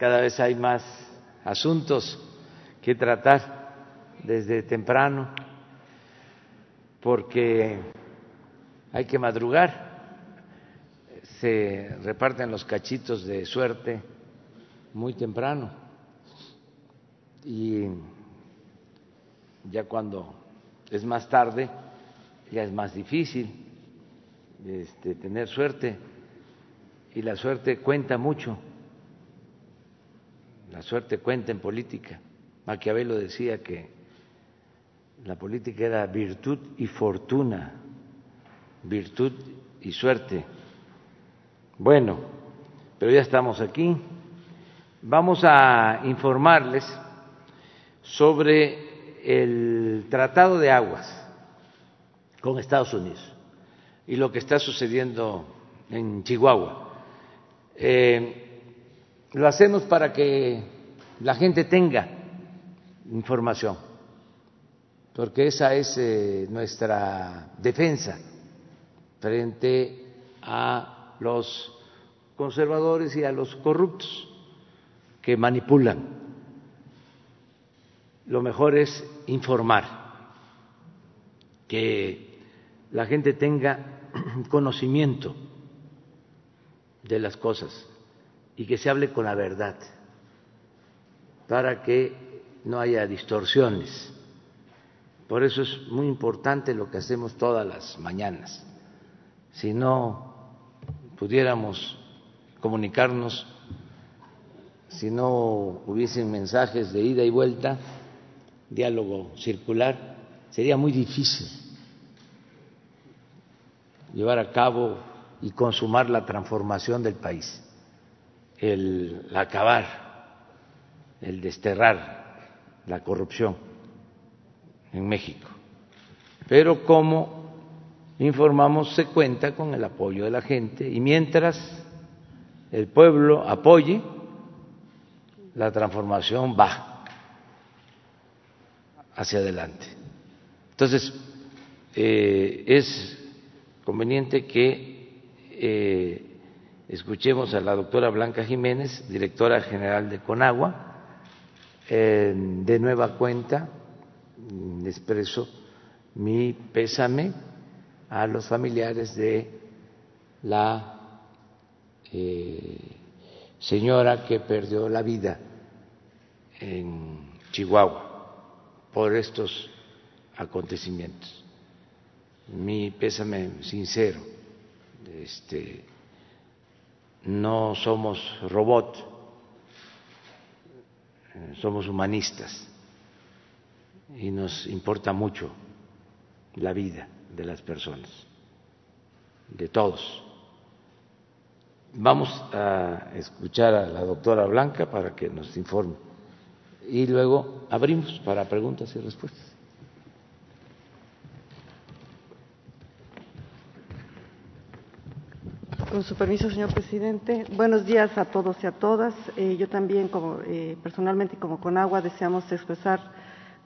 cada vez hay más asuntos que tratar desde temprano porque hay que madrugar, se reparten los cachitos de suerte muy temprano. Y ya cuando es más tarde ya es más difícil este, tener suerte. Y la suerte cuenta mucho, la suerte cuenta en política. Maquiavelo decía que la política era virtud y fortuna, virtud y suerte. Bueno, pero ya estamos aquí. Vamos a informarles sobre el Tratado de Aguas con Estados Unidos y lo que está sucediendo en Chihuahua. Eh, lo hacemos para que la gente tenga información, porque esa es eh, nuestra defensa frente a los conservadores y a los corruptos que manipulan. Lo mejor es informar, que la gente tenga conocimiento de las cosas y que se hable con la verdad para que no haya distorsiones. Por eso es muy importante lo que hacemos todas las mañanas. Si no pudiéramos comunicarnos, si no hubiesen mensajes de ida y vuelta, diálogo circular, sería muy difícil llevar a cabo y consumar la transformación del país, el acabar, el desterrar la corrupción en México. Pero como informamos, se cuenta con el apoyo de la gente y mientras el pueblo apoye, la transformación va hacia adelante. Entonces, eh, es conveniente que eh, escuchemos a la doctora Blanca Jiménez, directora general de Conagua. De nueva cuenta, mm, expreso mi pésame a los familiares de la eh, señora que perdió la vida en Chihuahua por estos acontecimientos mi pésame sincero. Este, no somos robot, eh, somos humanistas y nos importa mucho la vida de las personas, de todos. Vamos a escuchar a la doctora Blanca para que nos informe y luego abrimos para preguntas y respuestas. Con su permiso, señor presidente. Buenos días a todos y a todas. Eh, yo también, como, eh, personalmente y como Conagua, deseamos expresar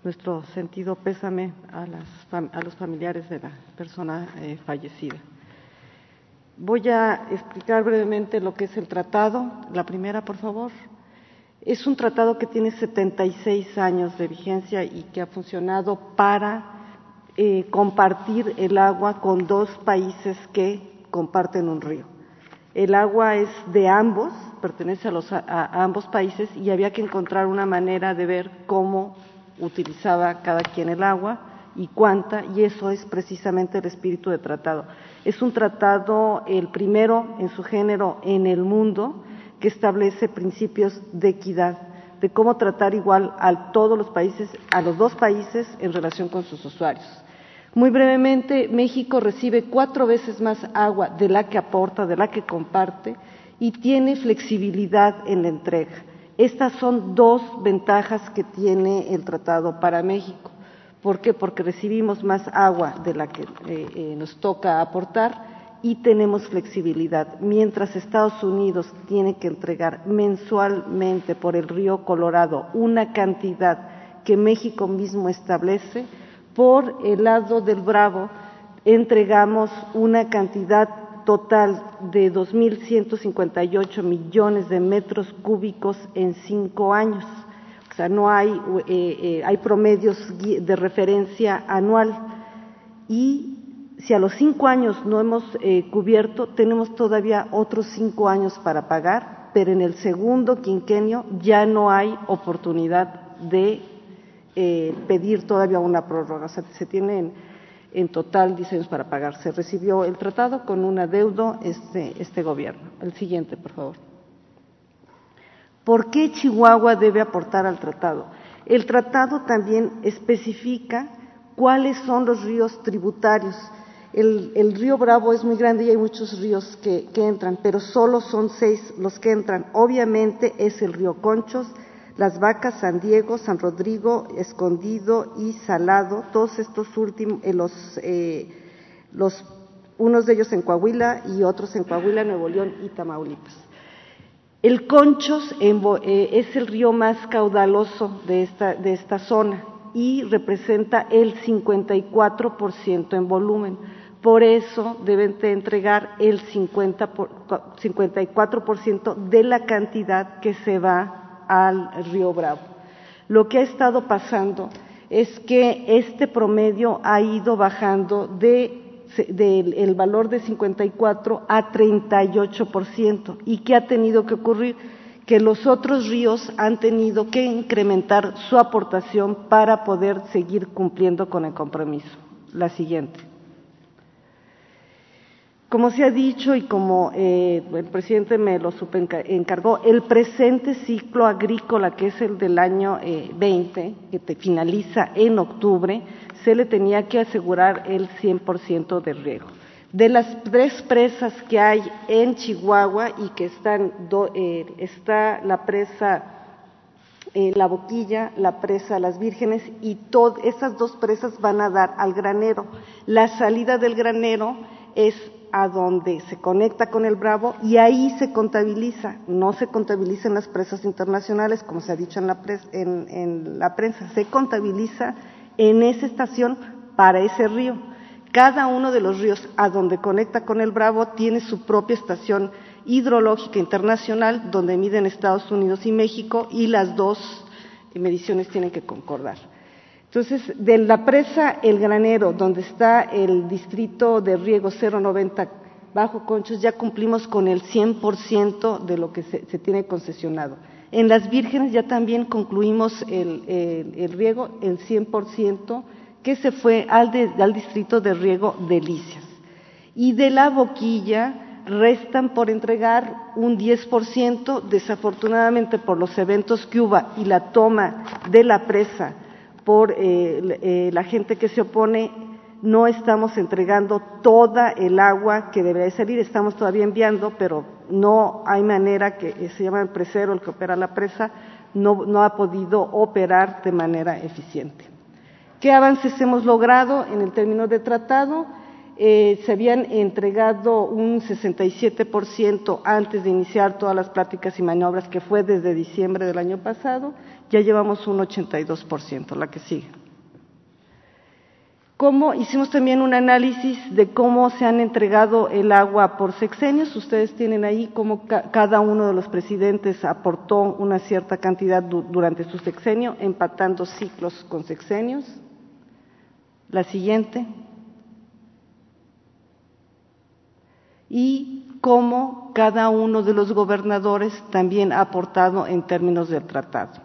nuestro sentido pésame a los familiares de la persona eh, fallecida. Voy a explicar brevemente lo que es el tratado. La primera, por favor. Es un tratado que tiene 76 años de vigencia y que ha funcionado para compartir el agua con dos países que comparten un río. El agua es de ambos, pertenece a, los, a, ambos países y había que encontrar una manera de ver cómo utilizaba cada quien el agua y cuánta, y eso es precisamente el espíritu de tratado. Es un tratado, el primero en su género en el mundo, que establece principios de equidad, de cómo tratar igual a todos los países, a los dos países en relación con sus usuarios. Muy brevemente, México recibe cuatro veces más agua de la que aporta, de la que comparte, y tiene flexibilidad en la entrega. Estas son dos ventajas que tiene el tratado para México. ¿Por qué? Porque recibimos más agua de la que eh, eh, nos toca aportar y tenemos flexibilidad. Mientras Estados Unidos tiene que entregar mensualmente por el río Colorado una cantidad que México mismo establece, por el lado del Bravo entregamos una cantidad total de 2.158 millones de metros cúbicos en cinco años. O sea, no hay, eh, eh, hay promedios de referencia anual. Y si a los cinco años no hemos eh, cubierto, tenemos todavía otros cinco años para pagar, pero en el segundo quinquenio ya no hay oportunidad de pedir todavía una prórroga. O sea, se tienen en total diseños para pagar. Se recibió el tratado con un adeudo este, este gobierno. El siguiente, por favor. ¿Por qué Chihuahua debe aportar al tratado? El tratado también especifica cuáles son los ríos tributarios. El, río Bravo es muy grande y hay muchos ríos que entran, pero solo son seis los que entran. Obviamente es el río Conchos, las Vacas, San Diego, San Rodrigo, Escondido y Salado, todos estos últimos, eh, eh, unos de ellos en Coahuila y otros en Coahuila, Nuevo León y Tamaulipas. El Conchos eh, es el río más caudaloso de esta, de esta zona y representa el 54% en volumen. Por eso deben de entregar el 50 por, 54% de la cantidad que se va al río Bravo. Lo que ha estado pasando es que este promedio ha ido bajando de del valor de 54 a 38%. ¿Y qué ha tenido que ocurrir? Que los otros ríos han tenido que incrementar su aportación para poder seguir cumpliendo con el compromiso. La siguiente. Como se ha dicho y como eh, el presidente me lo encargó, el presente ciclo agrícola, que es el del año 20, eh, que te finaliza en octubre, se le tenía que asegurar el 100% de riego. De las tres presas que hay en Chihuahua y que están, eh, está la presa La Boquilla, la presa Las Vírgenes y esas dos presas van a dar al granero. La salida del granero es a donde se conecta con el Bravo y ahí se contabiliza, no se contabiliza en las presas internacionales, como se ha dicho en la, en, la prensa, se contabiliza en esa estación para ese río. Cada uno de los ríos a donde conecta con el Bravo tiene su propia estación hidrológica internacional donde miden Estados Unidos y México y las dos mediciones tienen que concordar. Entonces, de la presa El Granero, donde está el distrito de riego 090 Bajo Conchos, ya cumplimos con el 100% de lo que se, tiene concesionado. En Las Vírgenes ya también concluimos el, riego, el 100%, que se fue al, al distrito de riego Delicias. Y de la boquilla restan por entregar un 10%, desafortunadamente por los eventos que hubo y la toma de la presa por eh, eh, la gente que se opone, no estamos entregando toda el agua que debería salir, estamos todavía enviando, pero no hay manera que eh, se llama el presero, el que opera la presa, no, no ha podido operar de manera eficiente. ¿Qué avances hemos logrado en el término de tratado? Se habían entregado un 67% antes de iniciar todas las pláticas y maniobras, que fue desde diciembre del año pasado, ya llevamos un 82%, la que sigue. ¿Cómo? Hicimos también un análisis de cómo se han entregado el agua por sexenios. Ustedes tienen ahí cómo cada uno de los presidentes aportó una cierta cantidad durante su sexenio, empatando ciclos con sexenios. La siguiente. Y cómo cada uno de los gobernadores también ha aportado en términos del tratado.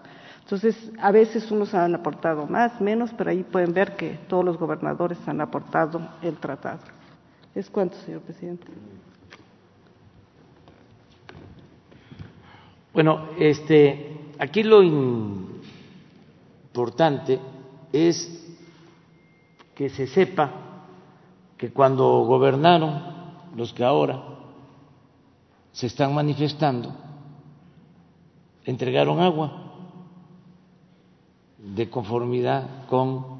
Entonces, a veces unos han aportado más, menos, pero ahí pueden ver que todos los gobernadores han aportado el tratado. ¿Es cuánto, señor presidente? Bueno, este, aquí lo importante es que se sepa que cuando gobernaron los que ahora se están manifestando, entregaron agua de conformidad con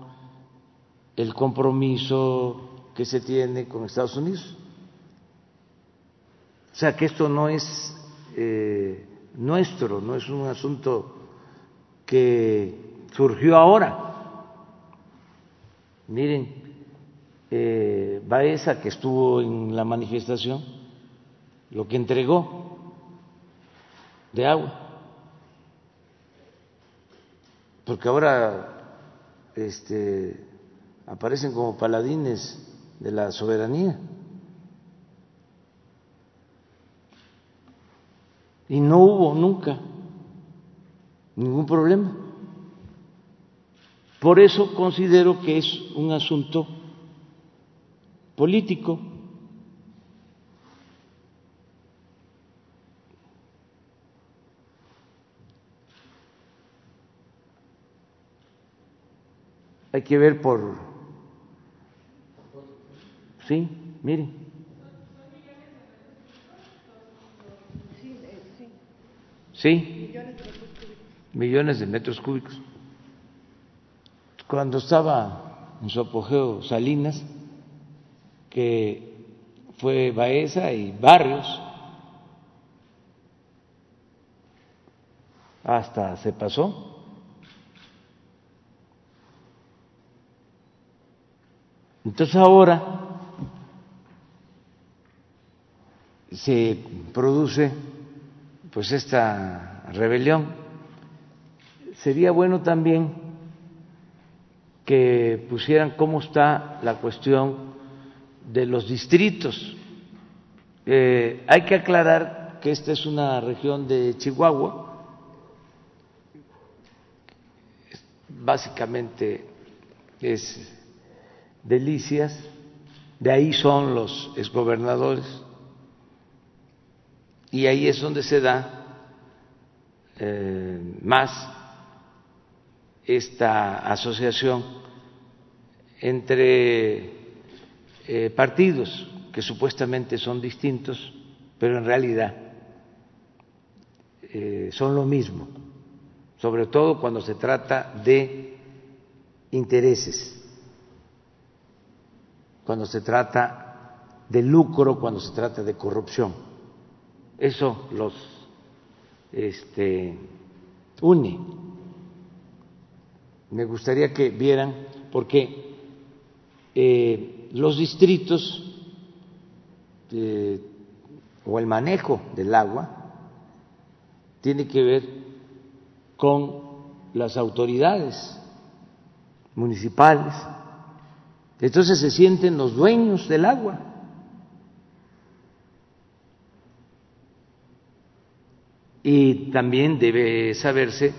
el compromiso que se tiene con Estados Unidos. O sea que esto no es eh, nuestro, no es un asunto que surgió ahora. Miren, eh, Baeza, que estuvo en la manifestación, lo que entregó de agua. Porque ahora este, aparecen como paladines de la soberanía. Y no hubo nunca ningún problema. Por eso considero que es un asunto político. Hay que ver por... Sí, mire. Sí, millones de metros cúbicos. Cuando estaba en su apogeo Salinas, que fue Baeza y Barrios, hasta se pasó. Entonces ahora se produce pues esta rebelión. Sería bueno también que pusieran cómo está la cuestión de los distritos. Eh, hay que aclarar que esta es una región de Chihuahua, básicamente es Delicias, de ahí son los exgobernadores. Y ahí es donde se da eh, más esta asociación entre eh, partidos que supuestamente son distintos, pero en realidad eh, son lo mismo, sobre todo cuando se trata de intereses, cuando se trata de lucro, cuando se trata de corrupción. Eso los este, une. Me gustaría que vieran, porque eh, los distritos eh, o el manejo del agua tiene que ver con las autoridades municipales. Entonces se sienten los dueños del agua. y también debe saberse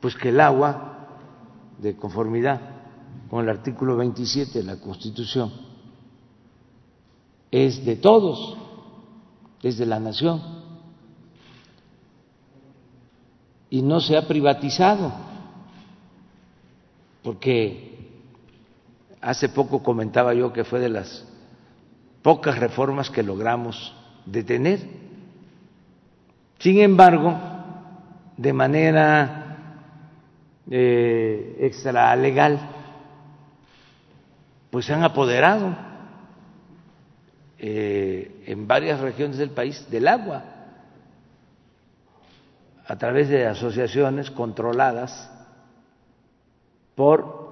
pues que el agua de conformidad con el artículo 27 de la Constitución es de todos, es de la nación y no se ha privatizado porque hace poco comentaba yo que fue de las pocas reformas que logramos detener. Sin embargo, de manera eh, extralegal, pues se han apoderado eh, en varias regiones del país del agua a través de asociaciones controladas por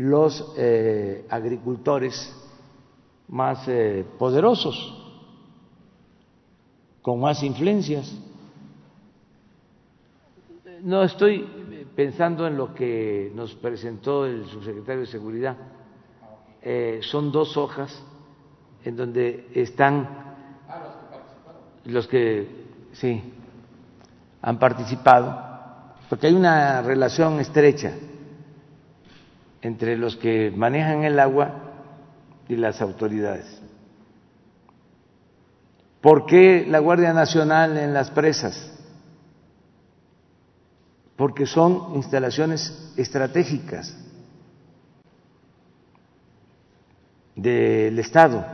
los eh, agricultores más eh, poderosos con más influencias. No estoy pensando en lo que nos presentó el subsecretario de Seguridad. Eh, son dos hojas en donde están los que sí han participado, porque hay una relación estrecha entre los que manejan el agua y las autoridades. ¿Por qué la Guardia Nacional en las presas? Porque son instalaciones estratégicas del Estado.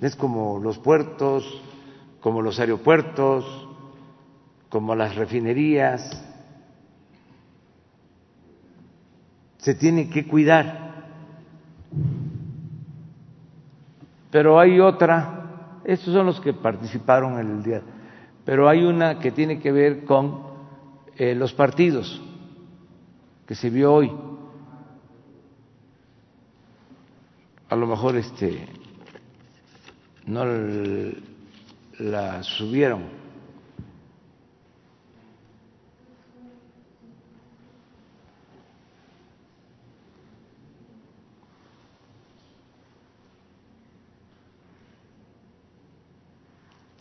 Es como los puertos, como los aeropuertos, como las refinerías. Se tiene que cuidar Pero hay otra, estos son los que participaron en el día, pero hay una que tiene que ver con eh, los partidos, que se vio hoy. a lo mejor este no la subieron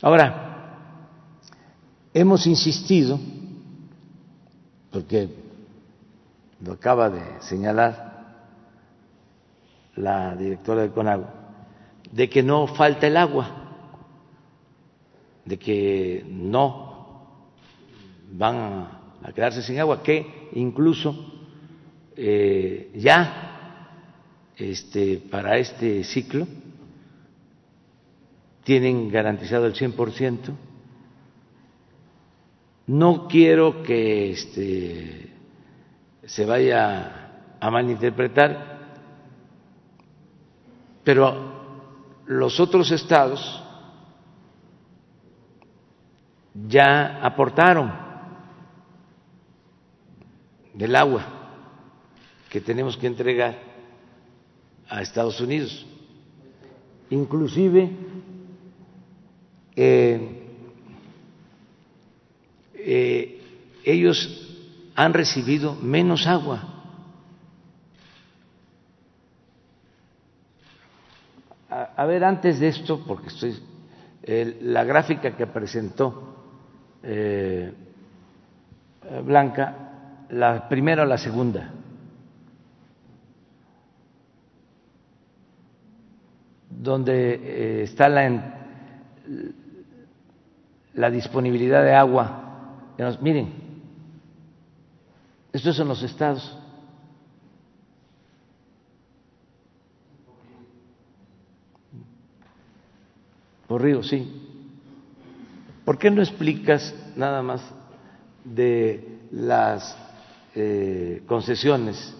Ahora, hemos insistido, porque lo acaba de señalar la directora de CONAGUA, de que no falta el agua, de que no van a quedarse sin agua, que incluso eh, ya este, para este ciclo tienen garantizado el 100%. No quiero que este, se vaya a malinterpretar, pero los otros estados ya aportaron del agua que tenemos que entregar a Estados Unidos. Inclusive eh, eh, ellos han recibido menos agua. A, ver, antes de esto, porque estoy, la gráfica que presentó eh, Blanca, la primera o la segunda. donde está la, la disponibilidad de agua. Miren, esto es en los estados. Por río, sí. ¿Por qué no explicas nada más de las eh, concesiones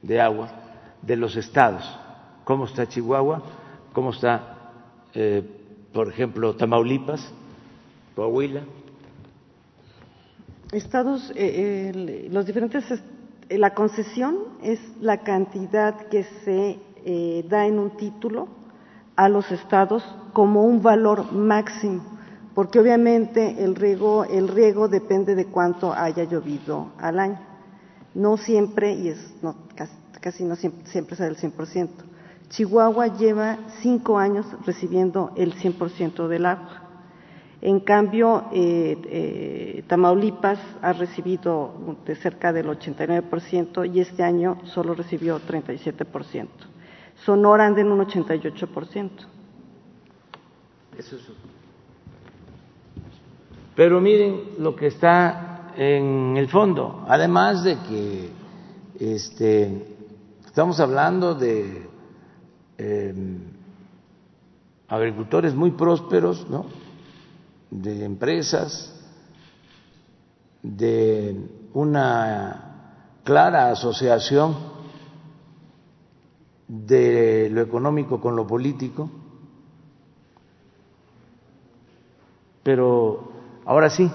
de agua de los estados? ¿Cómo está Chihuahua? ¿Cómo está, eh, por ejemplo, Tamaulipas? Coahuila. Estados, eh, eh, los diferentes, eh, la concesión es la cantidad que se da en un título a los estados como un valor máximo, porque obviamente el riego, el riego depende de cuánto haya llovido al año. No siempre, y es no, casi, no siempre, es el 100%. Chihuahua lleva cinco años recibiendo el 100% del agua. En cambio, eh, eh, Tamaulipas ha recibido de cerca del 89% y este año solo recibió 37%. Sonora anda en un 88%. Eso es. Pero miren lo que está en el fondo, además de que este, estamos hablando de em, agricultores muy prósperos, ¿no? De empresas, de una clara asociación de lo económico con lo político, pero ahora sí,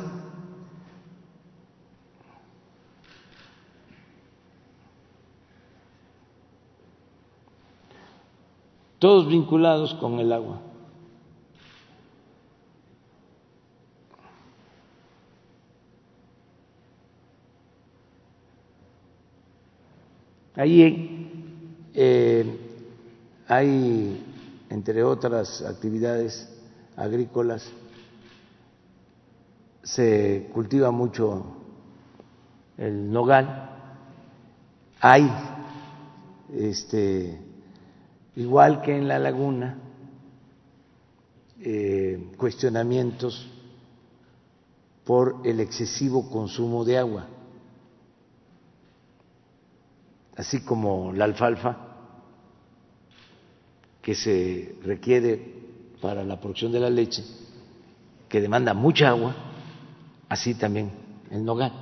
todos vinculados con el agua. Ahí eh, hay, entre otras actividades agrícolas, se cultiva mucho el nogal. Hay, este, igual que en la laguna, eh, cuestionamientos por el excesivo consumo de agua así como la alfalfa, que se requiere para la producción de la leche, que demanda mucha agua, así también el nogal.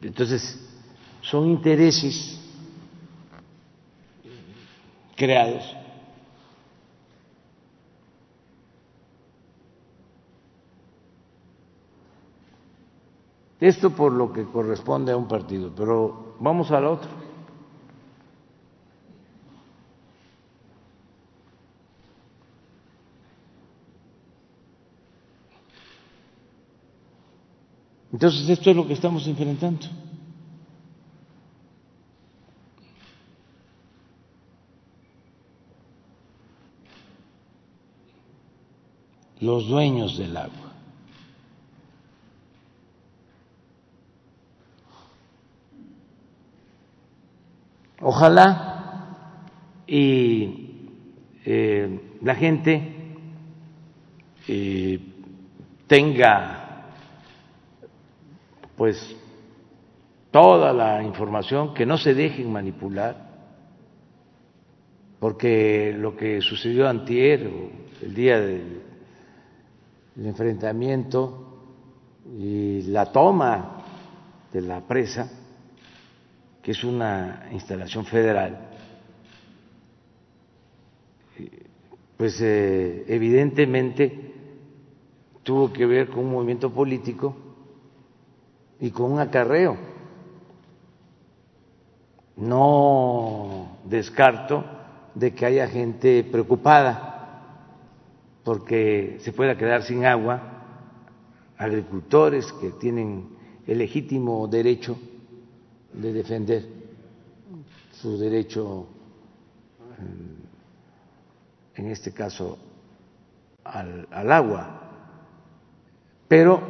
Entonces, son intereses creados Esto por lo que corresponde a un partido, pero vamos al otro. Entonces esto es lo que estamos enfrentando. Los dueños del agua. Ojalá. Y eh, la gente eh, tenga pues toda la información, que no se dejen manipular, porque lo que sucedió antier, el día del enfrentamiento y la toma de la presa, que es una instalación federal, pues eh, evidentemente tuvo que ver con un movimiento político y con un acarreo. No descarto de que haya gente preocupada porque se pueda quedar sin agua, agricultores que tienen el legítimo derecho de defender su derecho, en este caso, al, agua. Pero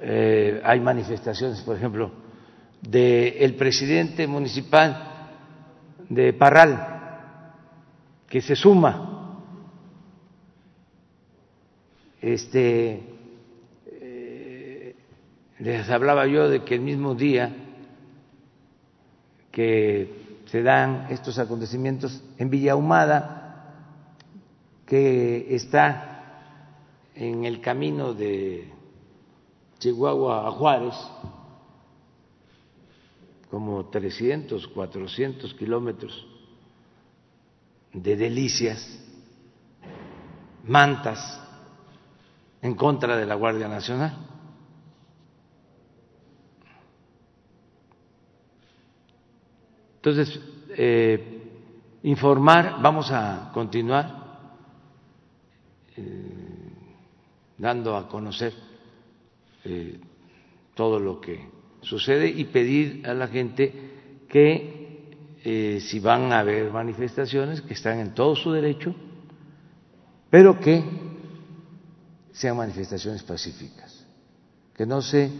eh, hay manifestaciones, por ejemplo, del presidente municipal de Parral, que se suma. Este, eh, les hablaba yo de que el mismo día que se dan estos acontecimientos en Villa Humada, que está en el camino de Chihuahua a Juárez, como 300, 400 kilómetros de delicias, mantas en contra de la Guardia Nacional. Entonces, eh, informar, vamos a continuar eh, dando a conocer eh, todo lo que sucede y pedir a la gente que si van a haber manifestaciones, que están en todo su derecho, pero que sean manifestaciones pacíficas, que no se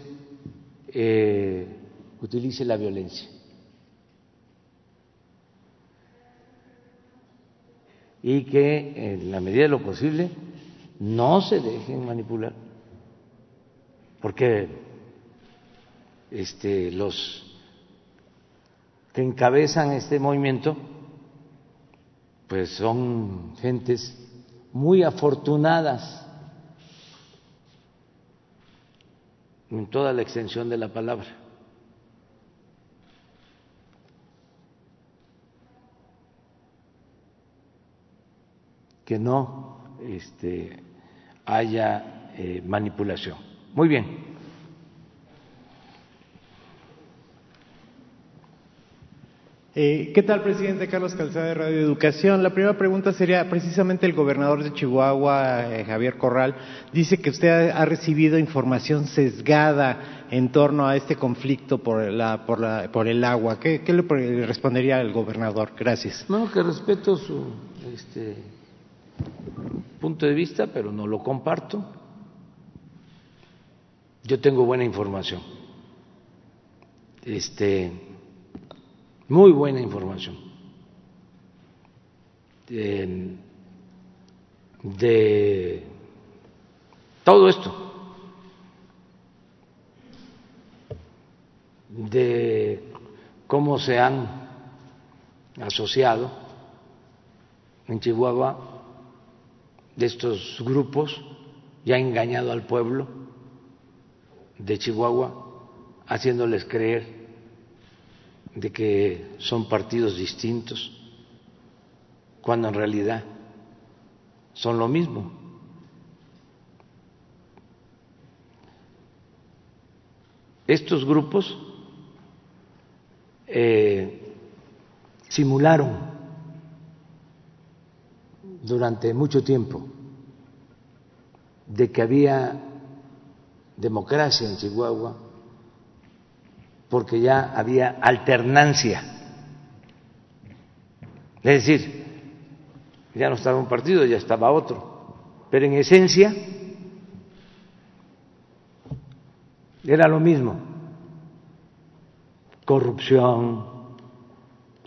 utilice la violencia. Y que en la medida de lo posible no se dejen manipular, porque este, los que encabezan este movimiento pues son gentes muy afortunadas en toda la extensión de la palabra. Que no este, haya eh, manipulación. Muy bien. Eh, ¿Qué tal, presidente Carlos Calzada de Radio Educación? La primera pregunta sería, precisamente el gobernador de Chihuahua, eh, Javier Corral, dice que usted ha, recibido información sesgada en torno a este conflicto por, la, por, la, por el agua. ¿Qué, ¿Qué, le respondería al gobernador? Gracias. No, que respeto su este, punto de vista, pero no lo comparto. Yo tengo buena información, este, muy buena información. De, de todo esto, de cómo se han asociado en Chihuahua de estos grupos ya ha engañado al pueblo de Chihuahua, haciéndoles creer de que son partidos distintos, cuando en realidad son lo mismo. Estos grupos eh, simularon durante mucho tiempo de que había democracia en Chihuahua porque ya había alternancia. Es decir, ya no estaba un partido, ya estaba otro. Pero en esencia era lo mismo. Corrupción,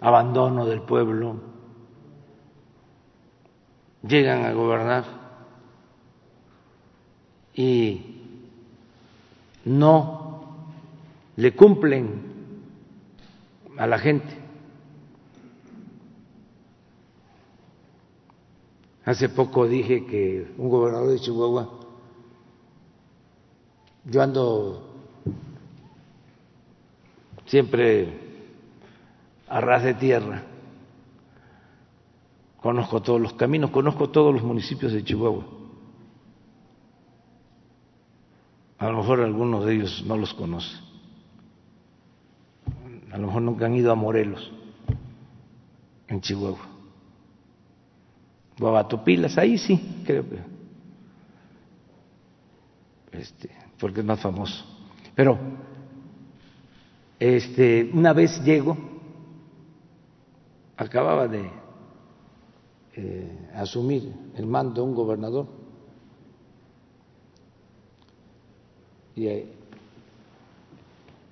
abandono del pueblo. Llegan a gobernar y no le cumplen a la gente. Hace poco dije que un gobernador de Chihuahua, yo ando siempre a ras de tierra, conozco todos los caminos, conozco todos los municipios de Chihuahua. A lo mejor algunos de ellos no los conocen a lo mejor nunca han ido a Morelos, en Chihuahua. Guabatopilas, ahí sí, creo que. Este, porque es más famoso. Pero, este, una vez llego, acababa de eh, asumir el mando un gobernador y eh,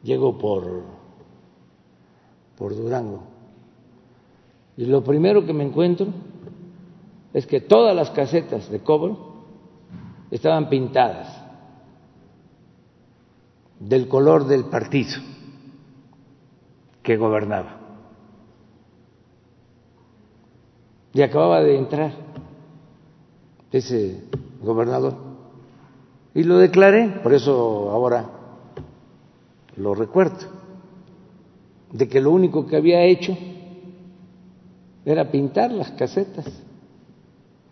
llego por por Durango. Y lo primero que me encuentro es que todas las casetas de cobro estaban pintadas del color del partido que gobernaba. Y acababa de entrar ese gobernador. Y lo declaré, por eso ahora lo recuerdo de que lo único que había hecho era pintar las casetas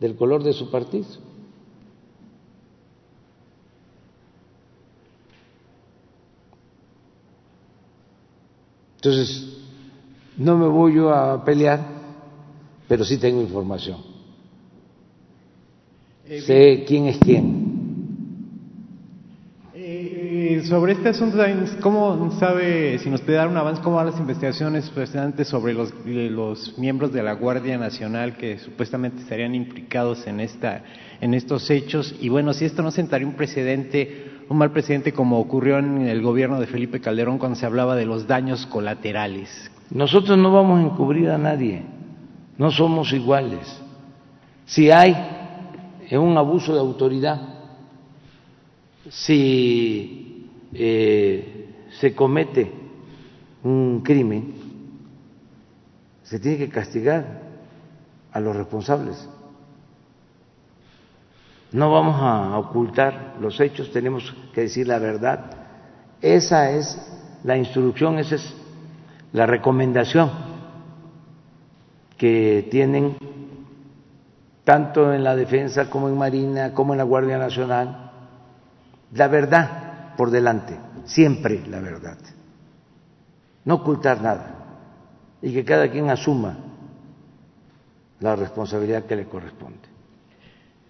del color de su partido. Entonces, no me voy yo a pelear, pero sí tengo información. Eh, sé quién es quién. sobre este asunto, ¿cómo sabe, si nos puede dar un avance, cómo van las investigaciones precisamente sobre los, los miembros de la Guardia Nacional que supuestamente estarían implicados en, esta, en estos hechos? Y bueno, si esto no sentaría un precedente, un mal precedente como ocurrió en el gobierno de Felipe Calderón cuando se hablaba de los daños colaterales. Nosotros no vamos a encubrir a nadie, no somos iguales. Si hay un abuso de autoridad, si eh, se comete un crimen, se tiene que castigar a los responsables. No vamos a ocultar los hechos, tenemos que decir la verdad. Esa es la instrucción, esa es la recomendación que tienen tanto en la defensa como en Marina, como en la Guardia Nacional. La verdad por delante, siempre la verdad, no ocultar nada y que cada quien asuma la responsabilidad que le corresponde.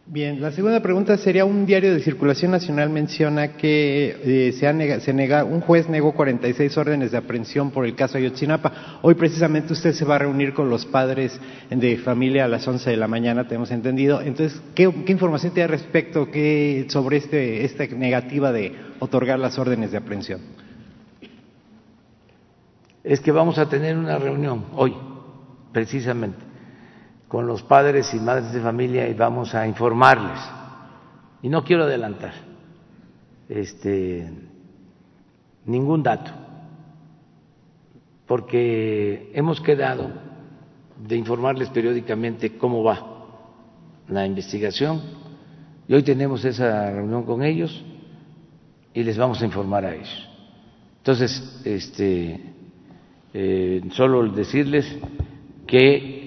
Bien, la segunda pregunta sería, un diario de circulación nacional menciona que eh, se, se nega, un juez negó 46 órdenes de aprehensión por el caso Ayotzinapa. Hoy precisamente usted se va a reunir con los padres de familia a las 11 de la mañana, tenemos entendido. Entonces, ¿qué, información tiene respecto que, sobre este, esta negativa de otorgar las órdenes de aprehensión? Es que vamos a tener una reunión hoy, precisamente con los padres y madres de familia y vamos a informarles. Y no quiero adelantar este, ningún dato, porque hemos quedado de informarles periódicamente cómo va la investigación y hoy tenemos esa reunión con ellos y les vamos a informar a ellos. Entonces, este, eh, solo decirles que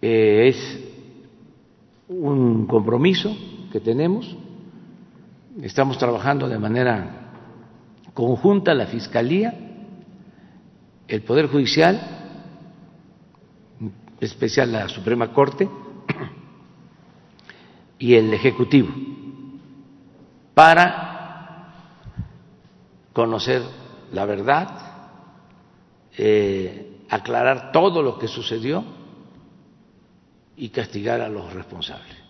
eh, es un compromiso que tenemos. Estamos trabajando de manera conjunta la Fiscalía, el Poder Judicial, en especial la Suprema Corte y el Ejecutivo, para conocer la verdad, eh, aclarar todo lo que sucedió y castigar a los responsables.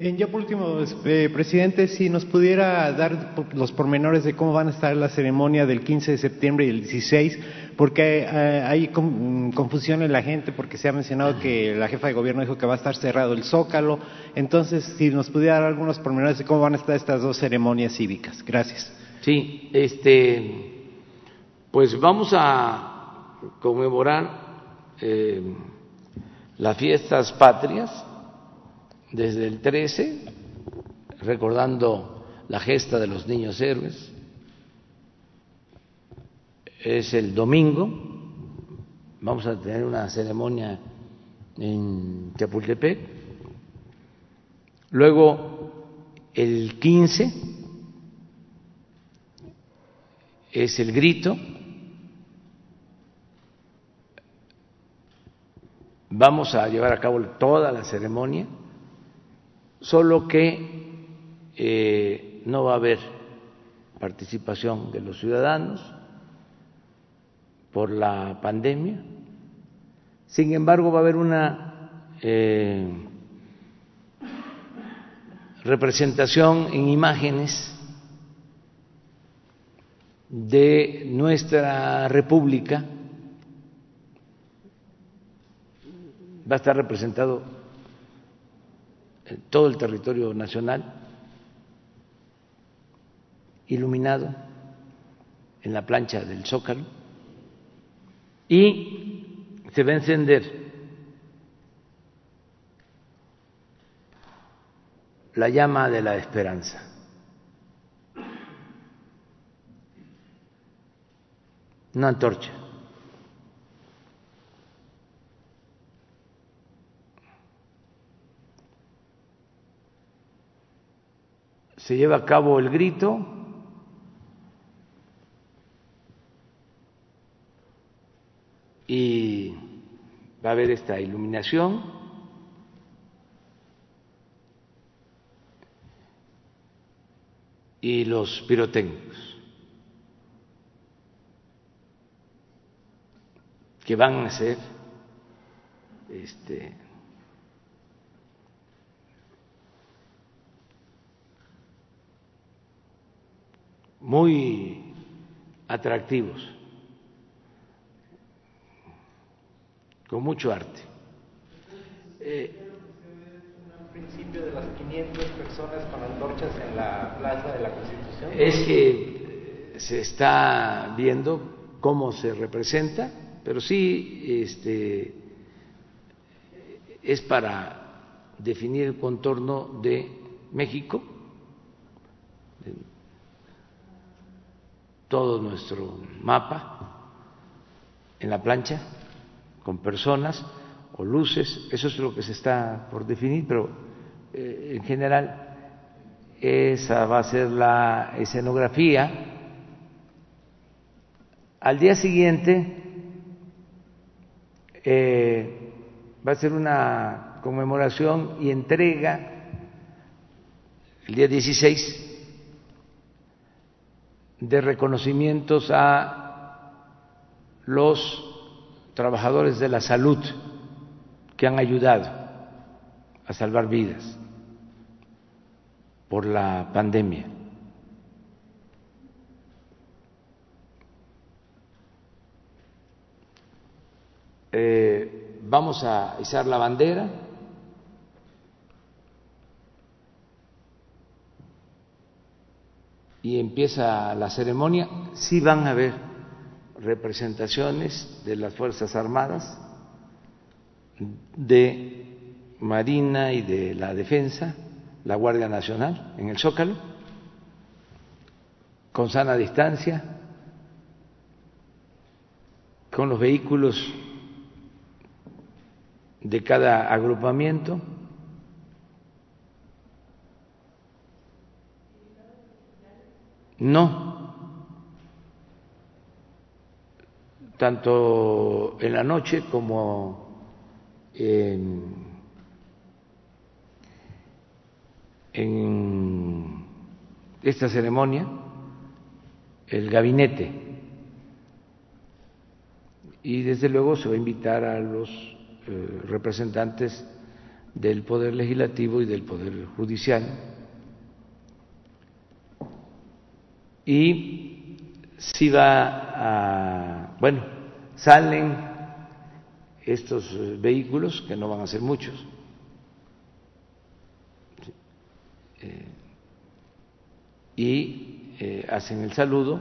En ya por último, eh, presidente, si nos pudiera dar los pormenores de cómo van a estar la ceremonia del 15 de septiembre y el 16, porque eh, hay confusión en la gente, porque se ha mencionado que la jefa de gobierno dijo que va a estar cerrado el Zócalo. Entonces, si nos pudiera dar algunos pormenores de cómo van a estar estas dos ceremonias cívicas. Gracias. Sí, este, pues vamos a conmemorar eh, las fiestas patrias desde el 13, recordando la gesta de los niños héroes. Es el domingo, vamos a tener una ceremonia en Chapultepec. Luego, el 15 es el grito. Vamos a llevar a cabo toda la ceremonia solo que eh, no va a haber participación de los ciudadanos por la pandemia. Sin embargo, va a haber una eh, representación en imágenes de nuestra República. Va a estar representado todo el territorio nacional, iluminado en la plancha del Zócalo, y se va a encender la llama de la esperanza. Una antorcha. Se lleva a cabo el grito, y va a haber esta iluminación. y los pirotécnicos que van a ser este muy atractivos, con mucho arte. Eh, principio de las 500 personas con antorchas en la plaza de la Constitución? Es que se está viendo cómo se representa, pero sí este, es para definir el contorno de México, todo nuestro mapa en la plancha con personas o luces, eso es lo que se está por definir, pero eh, en general esa va a ser la escenografía. Al día siguiente eh, va a ser una conmemoración y entrega, el día 16, de reconocimientos a los trabajadores de la salud que han ayudado a salvar vidas por la pandemia. Eh, vamos a izar la bandera y empieza la ceremonia, sí van a haber representaciones de las Fuerzas Armadas, de Marina y de la Defensa, la Guardia Nacional en el Zócalo, con sana distancia, con los vehículos de cada agrupamiento No. Tanto en la noche como en, esta ceremonia el gabinete. Y desde luego se va a invitar a los eh, representantes del Poder Legislativo y del Poder Judicial. Y si va a, bueno, salen estos vehículos, que no van a ser muchos, eh, y eh, hacen el saludo,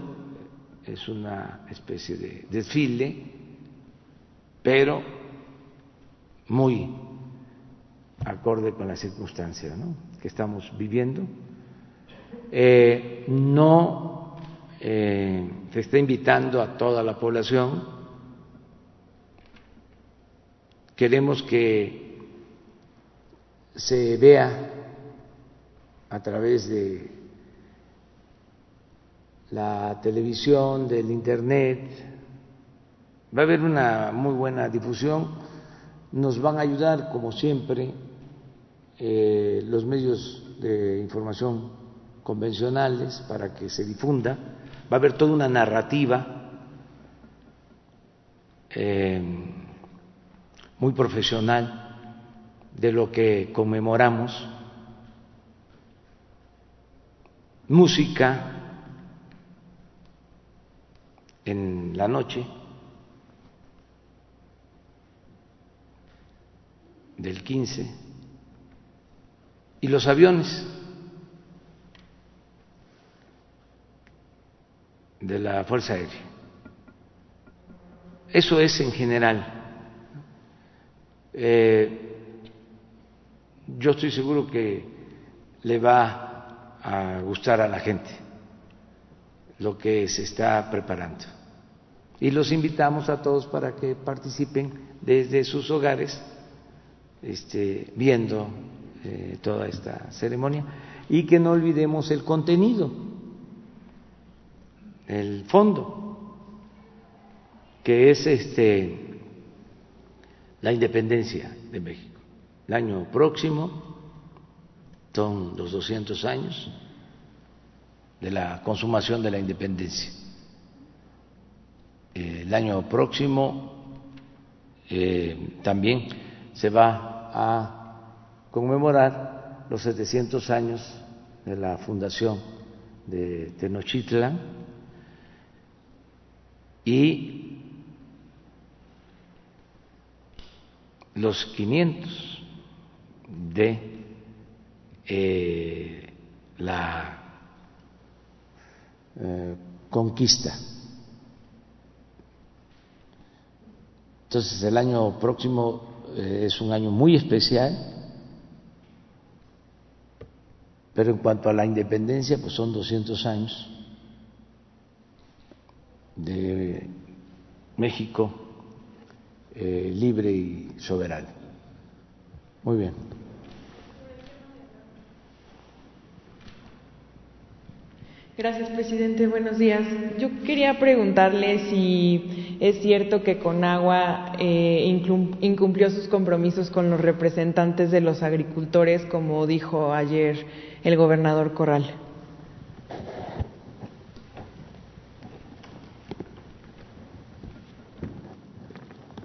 es una especie de desfile, pero muy acorde con la circunstancia que estamos viviendo. Eh, no eh, se está invitando a toda la población. Queremos que se vea a través de la televisión, del Internet. Va a haber una muy buena difusión. Nos van a ayudar, como siempre, eh, los medios de información convencionales para que se difunda. Va a haber toda una narrativa eh, muy profesional de lo que conmemoramos. Música en la noche del 15 y los aviones de la Fuerza Aérea. Eso es en general. Eh, yo estoy seguro que le va a gustar a la gente lo que se está preparando. Y los invitamos a todos para que participen desde sus hogares, este, viendo eh, toda esta ceremonia y que no olvidemos el contenido, el fondo, que es este la independencia de México. El año próximo son los 200 años de la consumación de la independencia. El año próximo eh, también se va a conmemorar los 700 años de la fundación de Tenochtitlan y los 500 de eh, la eh, conquista. Entonces el año próximo eh, es un año muy especial Pero en cuanto a la independencia, pues son 200 años de México eh, libre y soberano. Muy bien. Gracias, presidente. Buenos días. Yo quería preguntarle si es cierto que Conagua eh, incumplió sus compromisos con los representantes de los agricultores, como dijo ayer el gobernador Corral.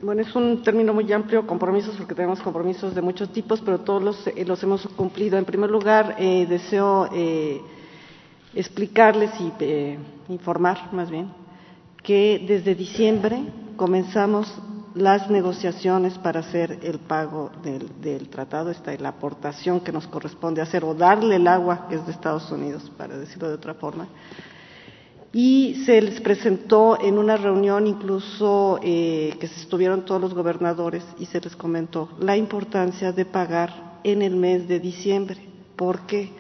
Bueno, es un término muy amplio, compromisos, porque tenemos compromisos de muchos tipos, pero todos los, eh, hemos cumplido. En primer lugar, eh, deseo explicarles y eh, informar más bien que desde diciembre comenzamos las negociaciones para hacer el pago del, tratado, esta la aportación que nos corresponde hacer o darle el agua que es de Estados Unidos, para decirlo de otra forma. Y se les presentó en una reunión incluso eh, que estuvieron todos los gobernadores y se les comentó la importancia de pagar en el mes de diciembre. ¿Por qué?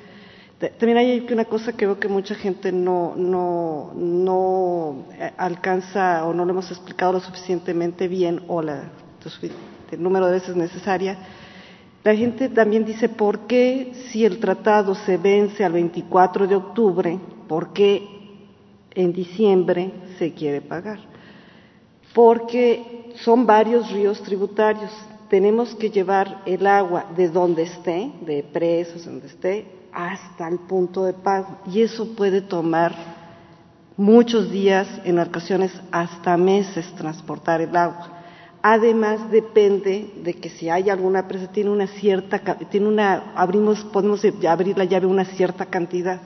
También hay una cosa que veo que mucha gente no, no, no eh, alcanza o no lo hemos explicado lo suficientemente bien o la, el número de veces necesaria. La gente también dice, ¿por qué si el tratado se vence al 24 de octubre, por qué en diciembre se quiere pagar? Porque son varios ríos tributarios. Tenemos que llevar el agua de donde esté, de presas, donde esté, hasta el punto de pago. Y eso puede tomar muchos días, en ocasiones hasta meses transportar el agua. Además depende de que si hay alguna presa tiene una cierta tiene una abrimos podemos abrir la llave una cierta cantidad.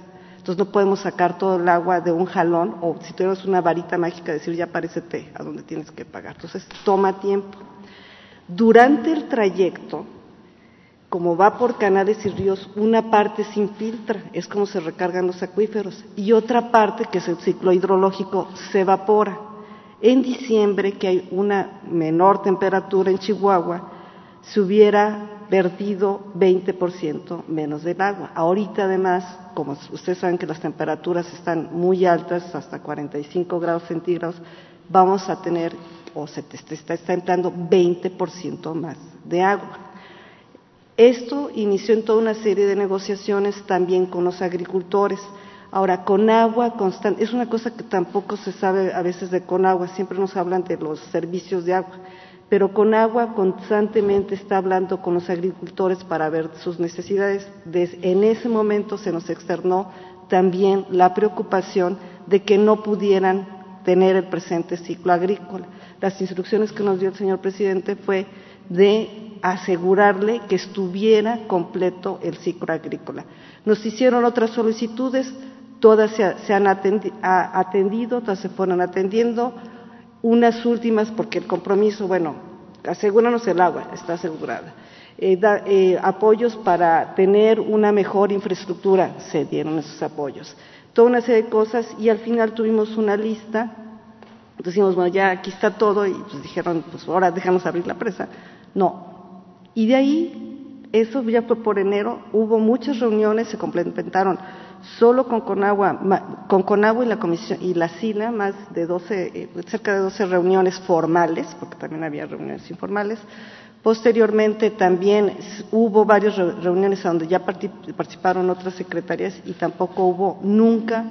Entonces no podemos sacar todo el agua de un jalón o si tenemos una varita mágica decir ya té a donde tienes que pagar. Entonces toma tiempo. Durante el trayecto como va por canales y ríos, una parte se infiltra, es como se recargan los acuíferos, y otra parte, que es el ciclo hidrológico, se evapora. En diciembre, que hay una menor temperatura en Chihuahua, se hubiera perdido 20% menos del agua. Ahorita, además, como ustedes saben que las temperaturas están muy altas, hasta 45 grados centígrados, vamos a tener, o se está, está entrando 20% más de agua. Esto inició en toda una serie de negociaciones también con los agricultores. Ahora, con agua constante, es una cosa que tampoco se sabe a veces de con agua, siempre nos hablan de los servicios de agua, pero con agua constantemente está hablando con los agricultores para ver sus necesidades. en ese momento se nos externó también la preocupación de que no pudieran tener el presente ciclo agrícola. Las instrucciones que nos dio el señor presidente fue de asegurarle que estuviera completo el ciclo agrícola. Nos hicieron otras solicitudes, todas se, han atendido, todas se fueron atendiendo, unas últimas porque el compromiso, bueno, asegúranos el agua, está asegurada. Eh, eh, apoyos para tener una mejor infraestructura, se dieron esos apoyos. Toda una serie de cosas y al final tuvimos una lista, decimos, bueno, ya aquí está todo y pues dijeron, pues ahora déjanos abrir la presa. No, y de ahí, eso ya fue por enero, hubo muchas reuniones, se complementaron solo con Conagua, con Conagua y la comisión y la SINA, más de 12, eh, cerca de 12 reuniones formales, porque también había reuniones informales. Posteriormente también hubo varias reuniones donde ya participaron otras secretarías y tampoco hubo nunca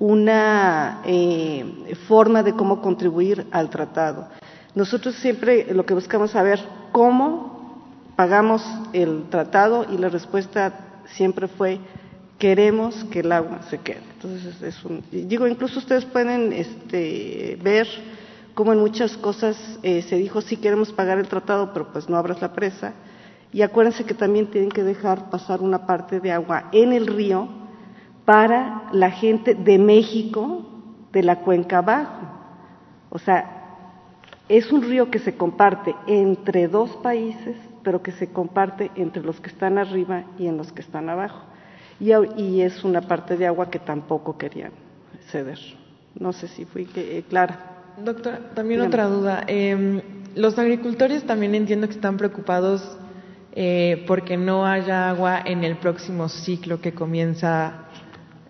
una eh, forma de cómo contribuir al tratado. Nosotros siempre lo que buscamos saber cómo pagamos el tratado y la respuesta siempre fue queremos que el agua se quede. Entonces, es un, digo, incluso ustedes pueden este, ver cómo en muchas cosas eh, se dijo sí queremos pagar el tratado, pero pues no abras la presa. Y acuérdense que también tienen que dejar pasar una parte de agua en el río para la gente de México, de la cuenca abajo. O sea, es un río que se comparte entre dos países pero que se comparte entre los que están arriba y en los que están abajo. Y, es una parte de agua que tampoco querían ceder. No sé si fui eh, clara. Doctora, también otra duda. Em, los agricultores también entiendo que están preocupados eh, porque no haya agua en el próximo ciclo que comienza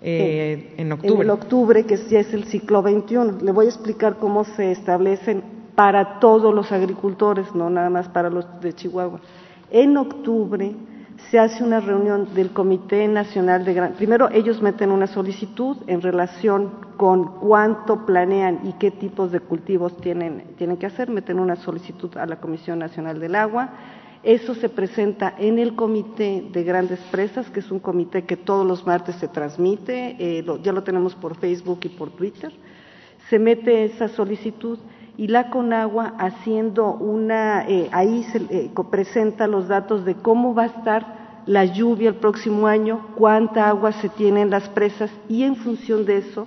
eh, en octubre. En el octubre, que ya es el ciclo 21. Le voy a explicar cómo se establecen para todos los agricultores, no nada más para los de Chihuahua. En octubre se hace una reunión del Comité Nacional de Gran... Primero ellos meten una solicitud en relación con cuánto planean y qué tipos de cultivos tienen, tienen que hacer, meten una solicitud a la Comisión Nacional del Agua. Eso se presenta en el Comité de Grandes Presas, que es un comité que todos los martes se transmite, eh, ya lo tenemos por Facebook y por Twitter. Se mete esa solicitud y la Conagua haciendo una, eh, ahí se eh, presenta los datos de cómo va a estar la lluvia el próximo año, cuánta agua se tiene en las presas y en función de eso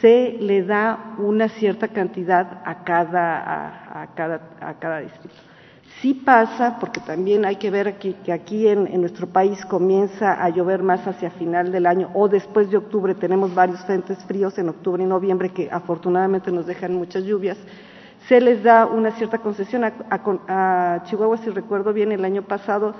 se le da una cierta cantidad a cada, a, cada, a cada distrito. Sí pasa, porque también hay que ver aquí, que aquí en, en, nuestro país comienza a llover más hacia final del año o después de octubre tenemos varios frentes fríos en octubre y noviembre que afortunadamente nos dejan muchas lluvias se les da una cierta concesión. A, Chihuahua, si recuerdo bien, el año pasado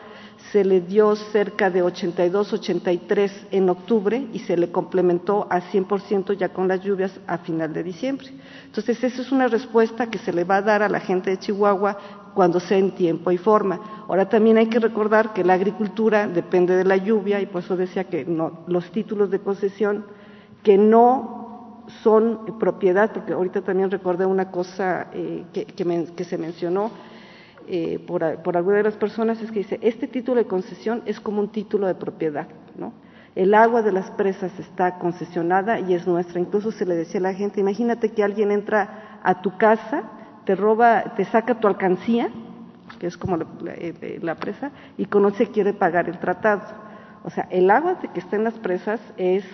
se le dio cerca de 82, 83 en octubre y se le complementó a 100% ya con las lluvias a final de diciembre. Entonces, esa es una respuesta que se le va a dar a la gente de Chihuahua cuando sea en tiempo y forma. Ahora también hay que recordar que la agricultura depende de la lluvia y por eso decía que los títulos de concesión que no son propiedad, porque ahorita también recordé una cosa eh, que, se mencionó eh, por, alguna de las personas, es que dice, este título de concesión es como un título de propiedad, ¿no? El agua de las presas está concesionada y es nuestra. Incluso se le decía a la gente, imagínate que alguien entra a tu casa, te roba, te saca tu alcancía, que es como la, eh, presa, y conoce quiere pagar el tratado. O sea, el agua que está en las presas es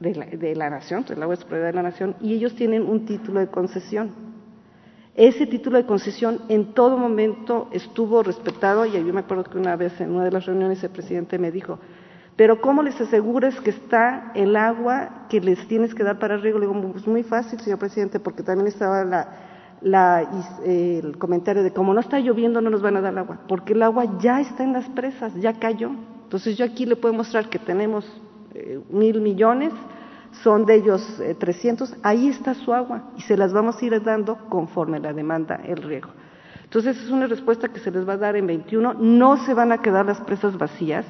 de la, de la nación, el agua es propiedad de la nación, y ellos tienen un título de concesión. Ese título de concesión en todo momento estuvo respetado y yo me acuerdo que una vez en una de las reuniones el presidente me dijo, pero ¿cómo les aseguras que está el agua que les tienes que dar para riego? Le digo, pues muy fácil, señor presidente, porque también estaba la, el comentario de como no está lloviendo no nos van a dar agua, porque el agua ya está en las presas, ya cayó. Entonces yo aquí le puedo mostrar que tenemos mil millones, son de ellos 300, eh, ahí está su agua y se las vamos a ir dando conforme la demanda el riego. Entonces es una respuesta que se les va a dar en 21, no se van a quedar las presas vacías.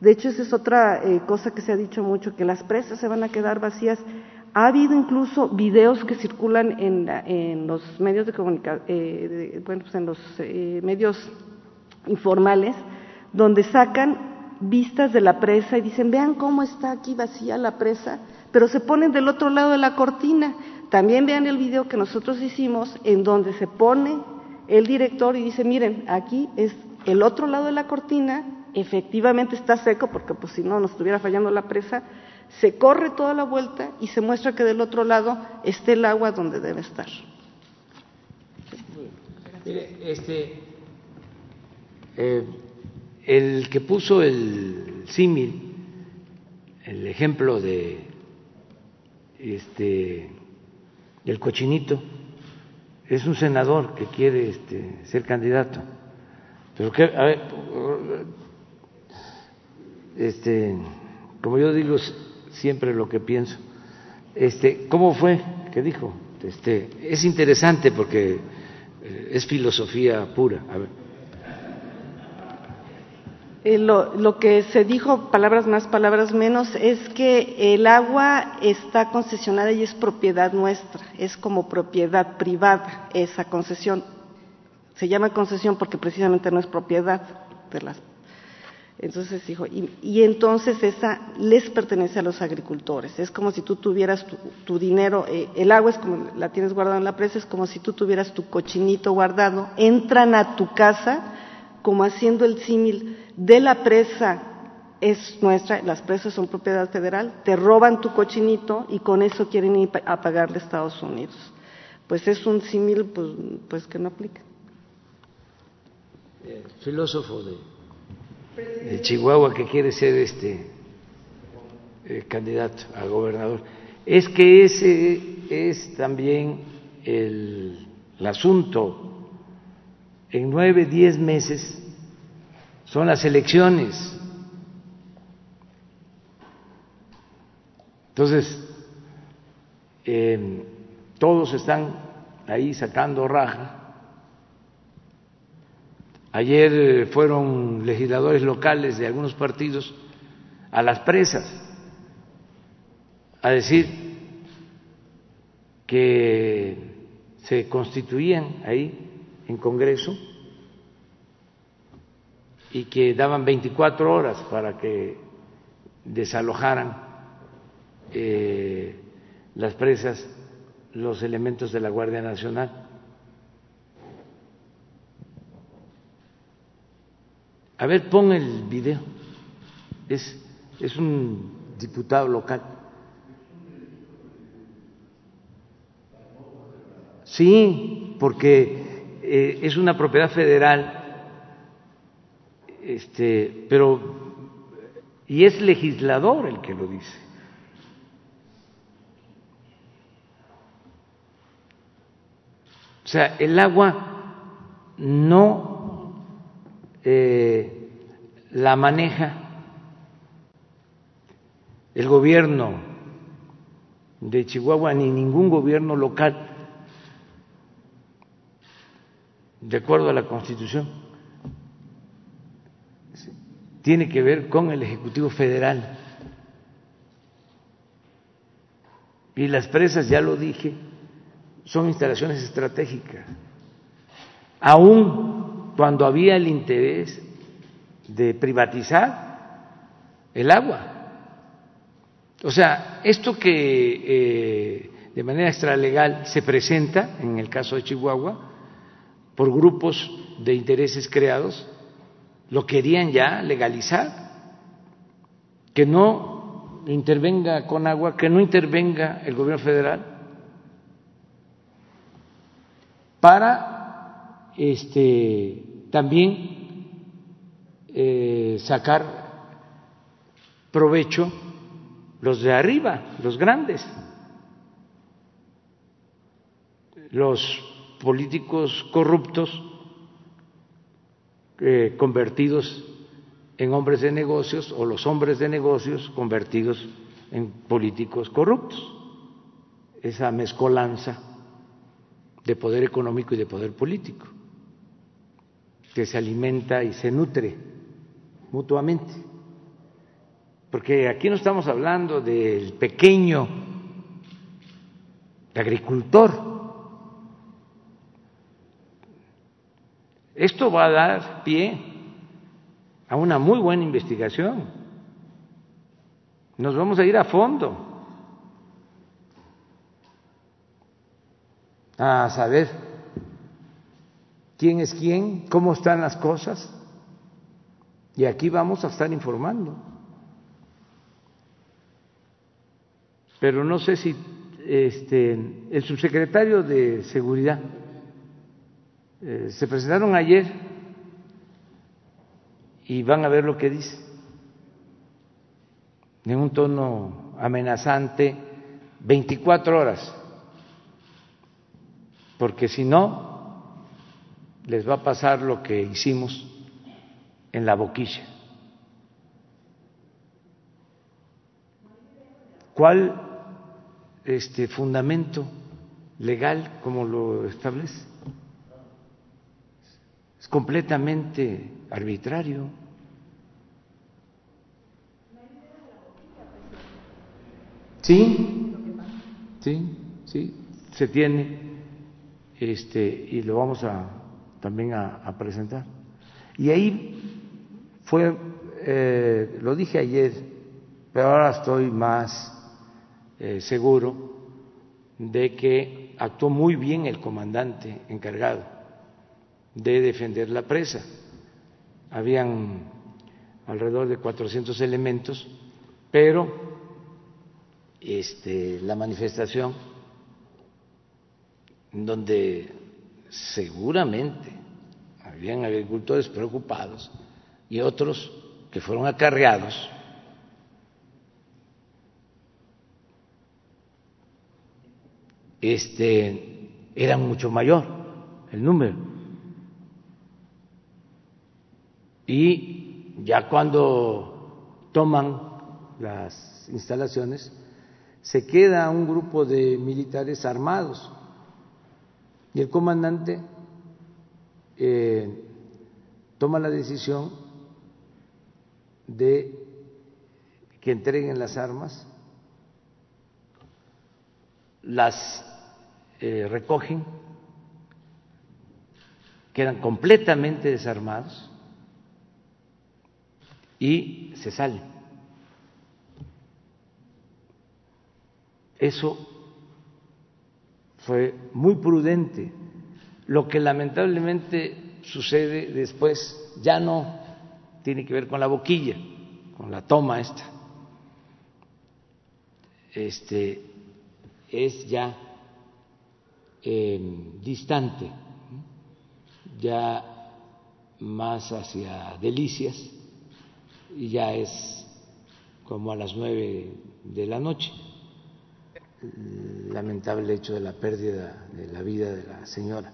De hecho, esa es otra eh, cosa que se ha dicho mucho, que las presas se van a quedar vacías. Ha habido incluso videos que circulan en, los medios de comunicación, eh, bueno, pues en los medios informales, donde sacan vistas de la presa y dicen, vean cómo está aquí vacía la presa pero se ponen del otro lado de la cortina. También vean el video que nosotros hicimos en donde se pone el director y dice, miren, aquí es el otro lado de la cortina, efectivamente está seco, porque pues si no nos estuviera fallando la presa, se corre toda la vuelta y se muestra que del otro lado esté el agua donde debe estar. Mire, este, eh, el que puso el símil, el ejemplo de este, el cochinito, es un senador que quiere este, ser candidato. Pero que, a ver, este, como yo digo siempre lo que pienso, este, ¿cómo fue que dijo? Este, es interesante porque eh, es filosofía pura. A ver. Eh, lo, que se dijo, palabras más, palabras menos, es que el agua está concesionada y es propiedad nuestra, es como propiedad privada esa concesión. Se llama concesión porque precisamente no es propiedad de las. Entonces dijo, y, entonces esa les pertenece a los agricultores. Es como si tú tuvieras tu, dinero, eh, el agua es como la tienes guardada en la presa, es como si tú tuvieras tu cochinito guardado, entran a tu casa como haciendo el símil de la presa es nuestra, las presas son propiedad federal, te roban tu cochinito y con eso quieren ir a pagarle a Estados Unidos. Pues es un símil pues, pues que no aplica. El filósofo de, Chihuahua que quiere ser este eh, candidato a gobernador. Es que ese es también el asunto en nueve, diez meses son las elecciones. Entonces, eh, todos están ahí sacando raja. Ayer fueron legisladores locales de algunos partidos a las presas a decir que se constituían ahí en Congreso y que daban 24 horas para que desalojaran eh, las presas los elementos de la Guardia Nacional. A ver, pon el video. Es, es un diputado local. Sí, porque eh, es una propiedad federal, este, pero y es legislador el que lo dice. O sea, el agua no eh, la maneja el gobierno de Chihuahua ni ningún gobierno local de acuerdo a la Constitución, tiene que ver con el Ejecutivo Federal. Y las presas, ya lo dije, son instalaciones estratégicas. Aún cuando había el interés de privatizar el agua, O sea, esto que eh, de manera extralegal se presenta, en el caso de Chihuahua, por grupos de intereses creados, lo querían ya legalizar, que no intervenga con agua, que no intervenga el gobierno federal, para este, también eh, sacar provecho los de arriba, los grandes, los políticos corruptos eh, convertidos en hombres de negocios o los hombres de negocios convertidos en políticos corruptos. Esa mezcolanza de poder económico y de poder político, que se alimenta y se nutre mutuamente porque aquí no estamos hablando del pequeño agricultor. Esto va a dar pie a una muy buena investigación. Nos vamos a ir a fondo a saber quién es quién, cómo están las cosas, y aquí vamos a estar informando. pero no sé si este, el subsecretario de Seguridad eh, se presentaron ayer y van a ver lo que dice en un tono amenazante 24 horas, porque si no, les va a pasar lo que hicimos en la boquilla. ¿Cuál este fundamento legal como lo establece. Es completamente arbitrario. Sí, sí, sí, se tiene, este, y lo vamos a también a, presentar. Y ahí fue, eh, lo dije ayer, pero ahora estoy más eh, seguro de que actuó muy bien el comandante encargado de defender la presa. Habían alrededor de 400 elementos, pero este, la manifestación donde seguramente habían agricultores preocupados y otros que fueron acarreados este, era mucho mayor el número. Y ya cuando toman las instalaciones, se queda un grupo de militares armados. Y el comandante eh, toma la decisión de que entreguen las armas, las eh, recogen, quedan completamente desarmados y se salen. Eso fue muy prudente. Lo que lamentablemente sucede después ya no tiene que ver con la boquilla, con la toma esta. Este es ya distante, ya más hacia Delicias, y ya es como a las nueve de la noche. Lamentable hecho de la pérdida de la vida de la señora.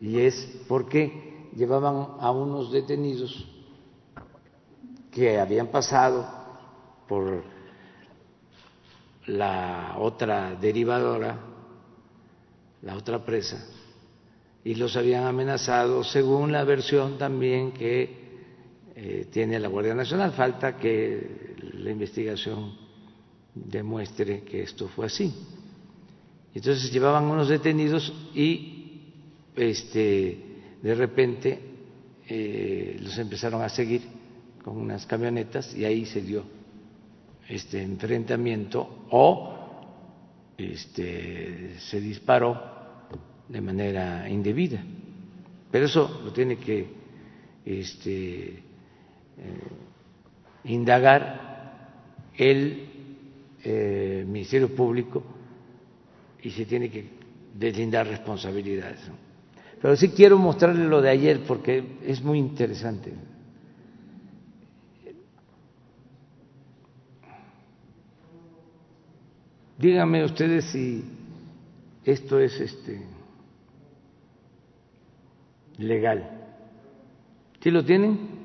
Y es porque llevaban a unos detenidos que habían pasado por la otra derivadora la otra presa, y los habían amenazado según la versión también que eh, tiene la Guardia Nacional. Falta que la investigación demuestre que esto fue así. Entonces llevaban unos detenidos y este, de repente eh, los empezaron a seguir con unas camionetas y ahí se dio este enfrentamiento o este, se disparó de manera indebida. Pero eso lo tiene que este, eh, indagar el eh, Ministerio Público y se tiene que deslindar responsabilidades. Pero sí quiero mostrarle lo de ayer porque es muy interesante. Díganme ustedes si esto es este legal. ¿Sí lo tienen?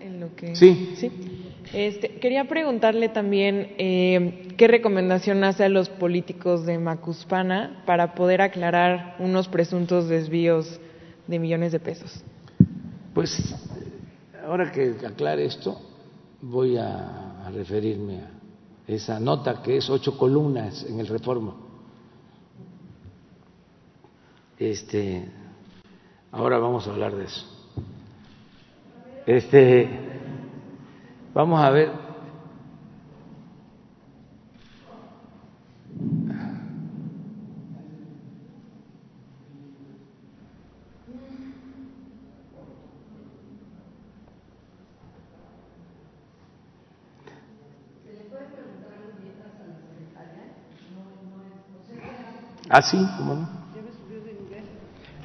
En lo que... Sí. sí. Este, quería preguntarle también eh, qué recomendación hace a los políticos de Macuspana para poder aclarar unos presuntos desvíos de millones de pesos. Pues ahora que aclare esto, voy a, a referirme a esa nota que es ocho columnas en el Reforma. Este, ahora vamos a hablar de eso. Este, vamos a ver. Ah, sí, ¿cómo no?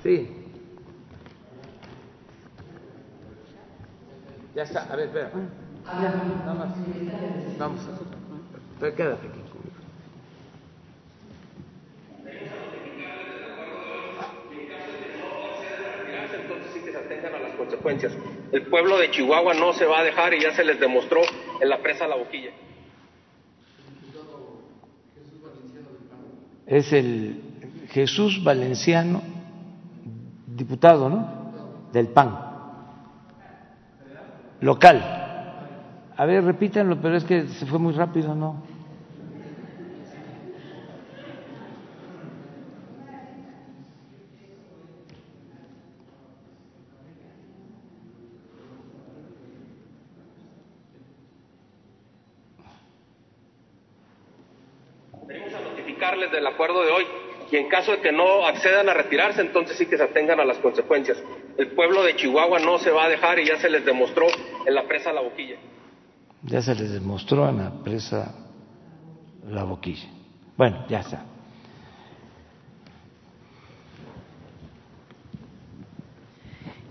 Sí. Ya está, a ver, espera. Nada más. Vamos. Pero quédate aquí conmigo. entonces sí que se atengan a las consecuencias. El pueblo de Chihuahua no se va a dejar y ya se les demostró en la presa La Boquilla. Es el Jesús Valenciano, diputado, ¿no? Del PAN. Local. A ver, repítanlo, pero es que se fue muy rápido, ¿no? Venimos a notificarles del acuerdo de hoy y en caso de que no accedan a retirarse, entonces sí que se atengan a las consecuencias. El pueblo de Chihuahua no se va a dejar y ya se les demostró en la presa La Boquilla. Ya se les demostró en la presa La Boquilla. Bueno, ya está.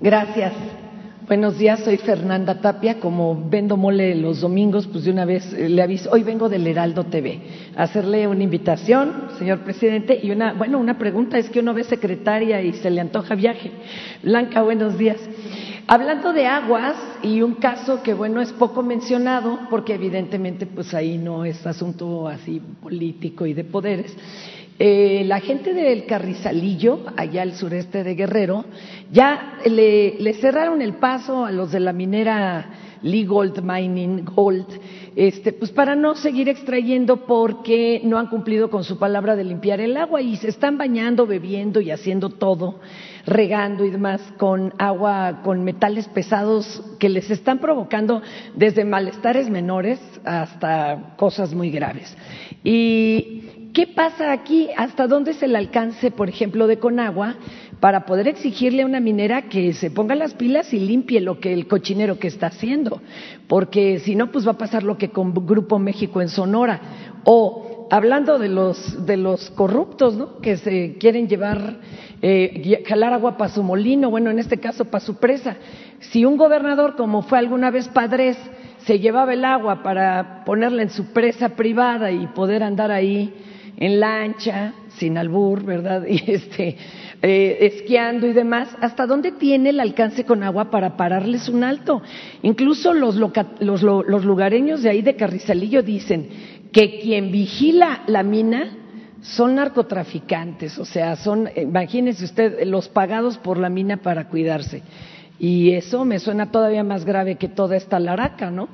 Gracias. Buenos días, soy Fernanda Tapia. Como vendo mole los domingos, pues de una vez eh, le aviso. Hoy vengo del Heraldo TV a hacerle una invitación, señor presidente, y una, bueno, una pregunta es que uno ve secretaria y se le antoja viaje. Blanca, buenos días. Hablando de aguas y un caso que bueno es poco mencionado porque evidentemente pues ahí no es asunto así político y de poderes. Eh, la gente del Carrizalillo, allá al sureste de Guerrero, ya le, le, cerraron el paso a los de la minera Lee Gold Mining Gold, este, pues para no seguir extrayendo porque no han cumplido con su palabra de limpiar el agua y se están bañando, bebiendo y haciendo todo, regando y demás con agua, con metales pesados que les están provocando desde malestares menores hasta cosas muy graves. Y ¿Qué pasa aquí? ¿Hasta dónde es el alcance, por ejemplo, de Conagua para poder exigirle a una minera que se ponga las pilas y limpie lo que el cochinero que está haciendo? Porque si no, pues va a pasar lo que con Grupo México en Sonora. O hablando de los, de los corruptos, ¿no? Que se quieren llevar, eh, jalar agua para su molino, bueno, en este caso para su presa. Si un gobernador, como fue alguna vez Padres, se llevaba el agua para ponerla en su presa privada y poder andar ahí en lancha, sin albur, ¿verdad? Y este, eh, esquiando y demás, ¿hasta dónde tiene el alcance con agua para pararles un alto? Incluso los, los, los lugareños de ahí de Carrizalillo dicen que quien vigila la mina son narcotraficantes, o sea, son, imagínese usted, los pagados por la mina para cuidarse. Y eso me suena todavía más grave que toda esta laraca, ¿no?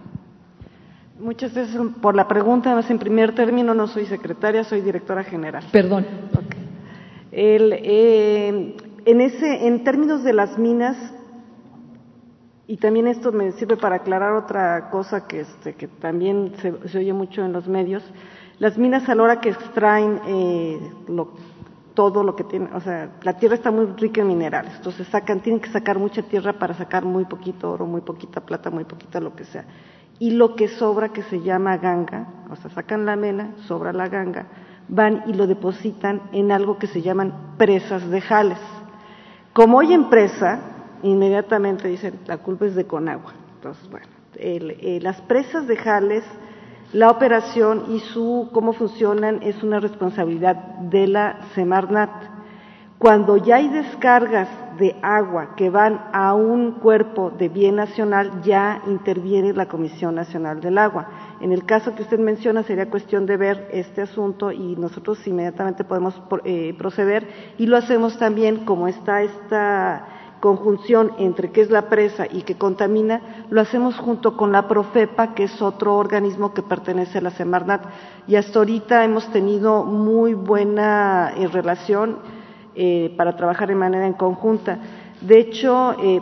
Muchas veces por la pregunta, más en primer término, no soy secretaria, soy directora general. Perdón. Okay. El, eh, en, ese, en términos de las minas, y también esto me sirve para aclarar otra cosa que, este, que también se, oye mucho en los medios, las minas a la hora que extraen eh, todo lo que tiene, o sea, la tierra está muy rica en minerales, entonces sacan, tienen que sacar mucha tierra para sacar muy poquito oro, muy poquita plata, muy poquita lo que sea. Y lo que sobra, que se llama ganga, o sea, sacan la mena, sobra la ganga, van y lo depositan en algo que se llaman presas de jales. Como hoy empresa, inmediatamente dicen, la culpa es de Conagua. Entonces, bueno, eh, las presas de jales la operación y su cómo funcionan es una responsabilidad de la Semarnat. Cuando ya hay descargas de agua que van a un cuerpo de bien nacional, ya interviene la Comisión Nacional del Agua. En el caso que usted menciona, sería cuestión de ver este asunto y nosotros inmediatamente podemos eh, proceder y lo hacemos también como está esta conjunción entre qué es la presa y qué contamina, lo hacemos junto con la Profepa, que es otro organismo que pertenece a la Semarnat. Y hasta ahorita hemos tenido muy buena eh, relación eh, para trabajar de manera en conjunta. De hecho, eh,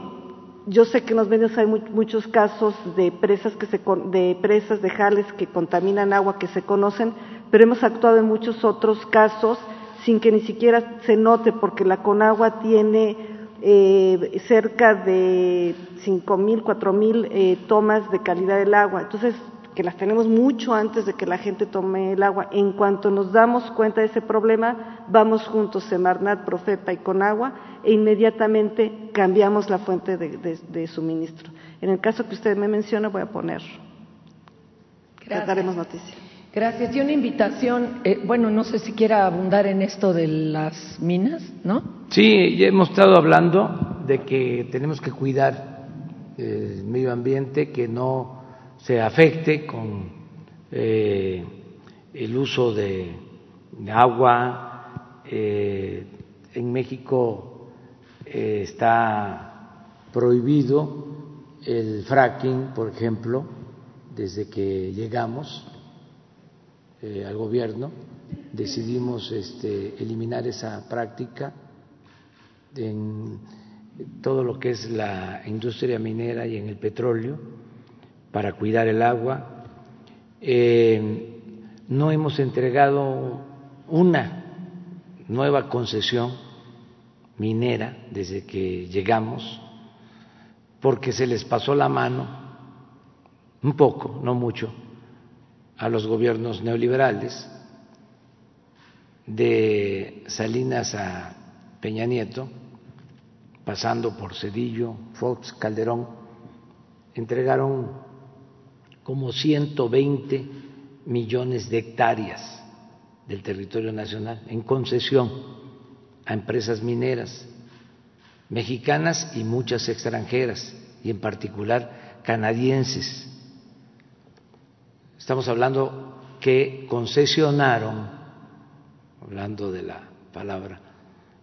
yo sé que en los medios hay muchos casos de presas, que se, de presas de jales que contaminan agua que se conocen, pero hemos actuado en muchos otros casos sin que ni siquiera se note, porque la Conagua tiene eh, cerca de 5.000, 4.000 eh, tomas de calidad del agua. Entonces, que las tenemos mucho antes de que la gente tome el agua. En cuanto nos damos cuenta de ese problema, vamos juntos, Semarnat, Profepa y Conagua, e inmediatamente cambiamos la fuente de, suministro. En el caso que usted me menciona, voy a poner. Gracias. Daremos noticia. Gracias. Y una invitación, eh, bueno, no sé si quiera abundar en esto de las minas, ¿no? Sí, ya hemos estado hablando de que tenemos que cuidar el medio ambiente, que no se afecte con eh, el uso de, agua. Eh, en México está prohibido el fracking, por ejemplo, desde que llegamos eh, al gobierno, decidimos este, eliminar esa práctica en todo lo que es la industria minera y en el petróleo para cuidar el agua. Eh, no hemos entregado una nueva concesión minera desde que llegamos porque se les pasó la mano un poco, no mucho, a los gobiernos neoliberales, de Salinas a Peña Nieto, pasando por Cedillo, Fox, Calderón, entregaron como 120 millones de hectáreas del territorio nacional en concesión a empresas mineras mexicanas y muchas extranjeras, y en particular canadienses Estamos hablando que concesionaron, hablando de la palabra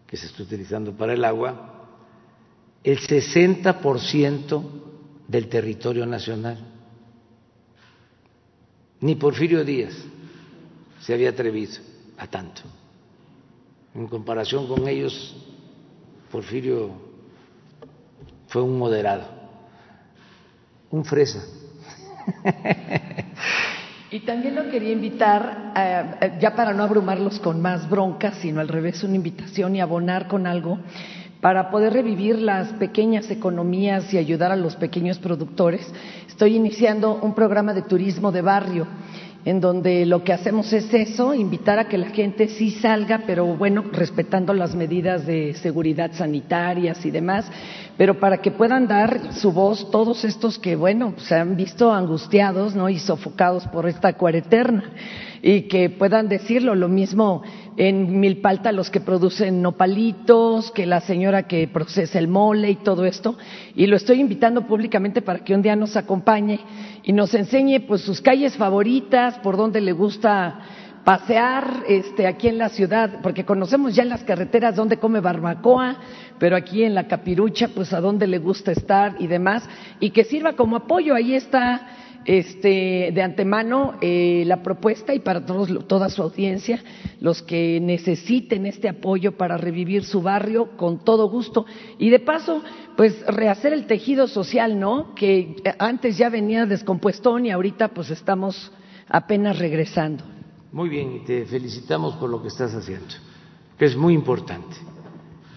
que se está utilizando para el agua, el 60% del territorio nacional. Ni Porfirio Díaz se había atrevido a tanto. En comparación con ellos, Porfirio fue un moderado, un fresa. Y también lo quería invitar, eh, ya para no abrumarlos con más broncas, sino al revés, una invitación y abonar con algo para poder revivir las pequeñas economías y ayudar a los pequeños productores. Estoy iniciando un programa de turismo de barrio en donde lo que hacemos es eso, invitar a que la gente sí salga, pero bueno, respetando las medidas de seguridad sanitarias y demás, pero para que puedan dar su voz todos estos que, bueno, se han visto angustiados ¿no? y sofocados por esta cuareterna y que puedan decirlo. Lo mismo en Milpalta, los que producen nopalitos, que la señora que procesa el mole y todo esto. Y lo estoy invitando públicamente para que un día nos acompañe y nos enseñe pues sus calles favoritas, por donde le gusta pasear este, aquí en la ciudad, porque conocemos ya en las carreteras dónde come barbacoa, pero aquí en la capirucha, pues a dónde le gusta estar y demás, y que sirva como apoyo. Ahí está este, de antemano eh, la propuesta y para todos, toda su audiencia, los que necesiten este apoyo para revivir su barrio, con todo gusto. Y de paso, pues rehacer el tejido social, ¿no? Que antes ya venía descompuestón y ahorita pues estamos apenas regresando. Muy bien, y te felicitamos por lo que estás haciendo, que es muy importante.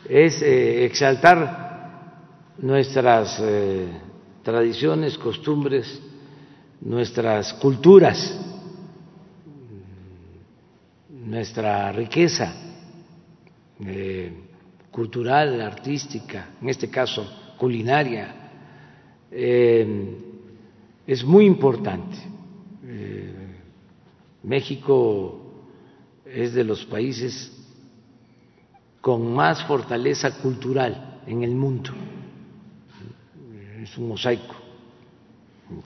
Es eh, exaltar nuestras eh, tradiciones, costumbres, nuestras culturas, nuestra riqueza eh, cultural, artística, en este caso culinaria, eh, es muy importante. Eh, México es de los países con más fortaleza cultural en el mundo. Es un mosaico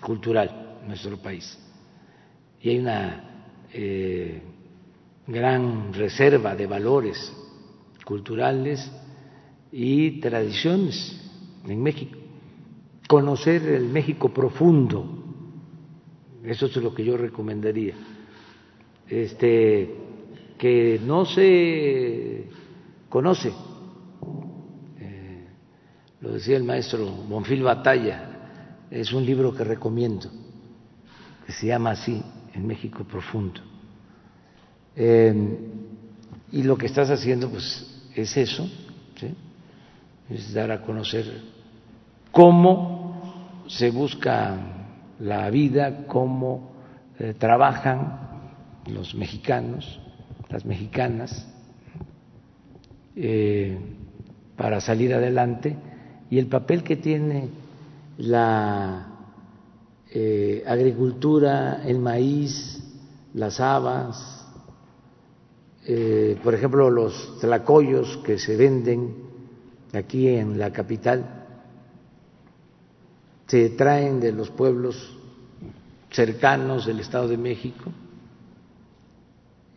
cultural nuestro país. Y hay una eh, gran reserva de valores culturales y tradiciones en México. Conocer el México profundo, eso es lo que yo recomendaría. Este, que no se conoce, eh, lo decía el maestro Bonfil Batalla, es un libro que recomiendo se llama así en México profundo. Eh, y lo que estás haciendo pues es eso, es dar a conocer cómo se busca la vida, cómo eh, trabajan los mexicanos, las mexicanas, eh, para salir adelante y el papel que tiene la eh, agricultura, el maíz, las habas, eh, por ejemplo, los tlacoyos que se venden aquí en la capital, se traen de los pueblos cercanos del Estado de México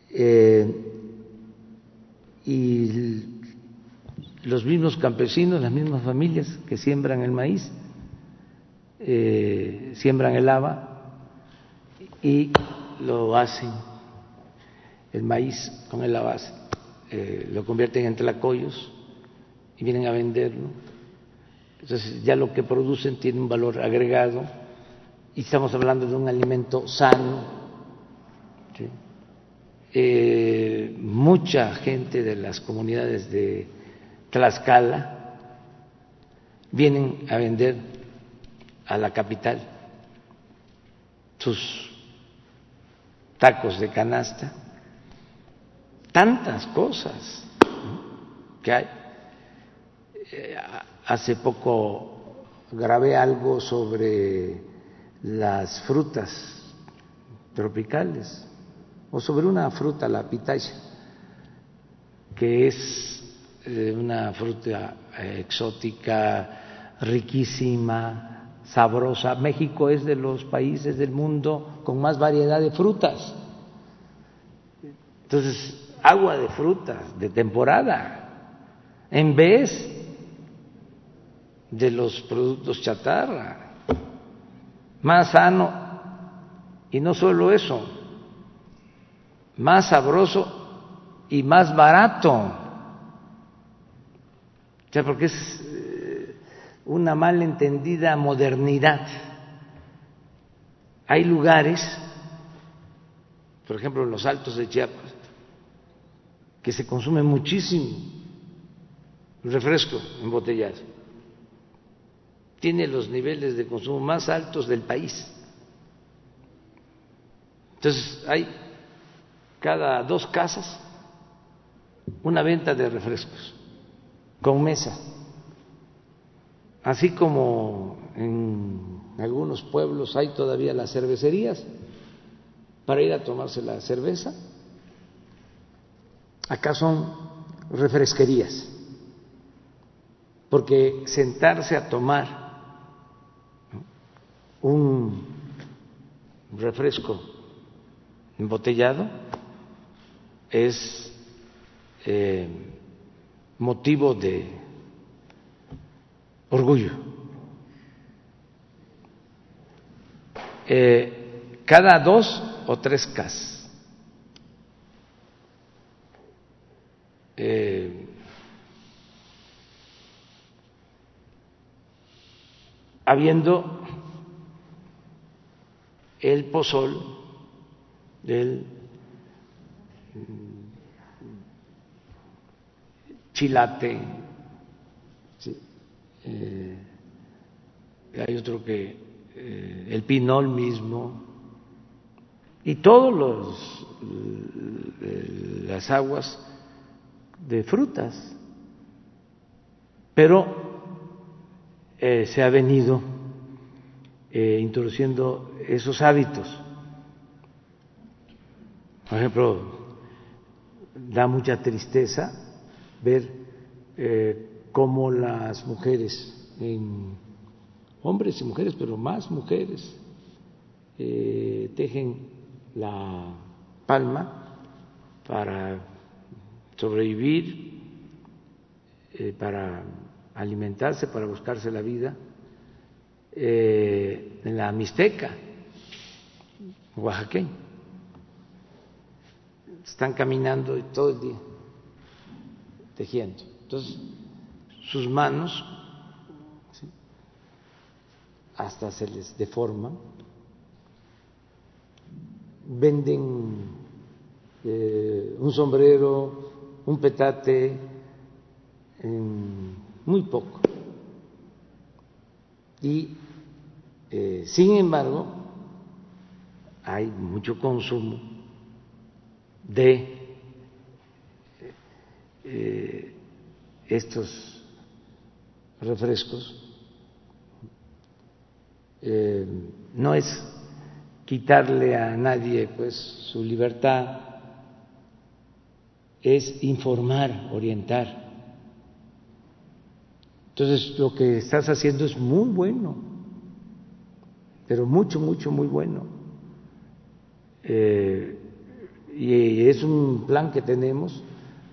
eh, y los mismos campesinos, las mismas familias que siembran el maíz eh, siembran el haba y lo hacen, el maíz con el haba, eh, lo convierten en tlacoyos y vienen a venderlo. Entonces ya lo que producen tiene un valor agregado y estamos hablando de un alimento sano. Eh, mucha gente de las comunidades de Tlaxcala vienen a vender a la capital sus tacos de canasta, tantas cosas que hay. Eh, hace poco grabé algo sobre las frutas tropicales o sobre una fruta, la pitaya, que es eh, una fruta eh, exótica, riquísima, sabrosa. México es de los países del mundo con más variedad de frutas. Entonces, agua de frutas de temporada, en vez de los productos chatarra, más sano, y no solo eso, más sabroso y más barato. O sea, porque es una malentendida modernidad. Hay lugares, por ejemplo en los altos de Chiapas, que se consume muchísimo refresco embotellado. Tiene los niveles de consumo más altos del país. Entonces hay cada dos casas una venta de refrescos con mesa así como en algunos pueblos hay todavía las cervecerías para ir a tomarse la cerveza, acá son refresquerías, porque sentarse a tomar un refresco embotellado es eh, motivo de orgullo. eh, cada dos o tres casas. Eh, habiendo el pozol del chilate, eh, hay otro que eh, el pinol mismo y todos los eh, las aguas de frutas, pero se ha venido introduciendo esos hábitos. Por ejemplo, da mucha tristeza ver eh, cómo las mujeres, hombres y mujeres, pero más mujeres, eh, tejen la palma para sobrevivir, eh, para alimentarse, para buscarse la vida, en la Mixteca, oaxaqueña. Están caminando todo el día tejiendo. Entonces, sus manos hasta se les deforman, venden eh, un sombrero, un petate, muy poco. Y, eh, sin embargo, hay mucho consumo de eh, estos refrescos eh, no es quitarle a nadie pues su libertad es informar orientar. Entonces lo que estás haciendo es muy bueno pero mucho mucho muy bueno. Eh, y es un plan que tenemos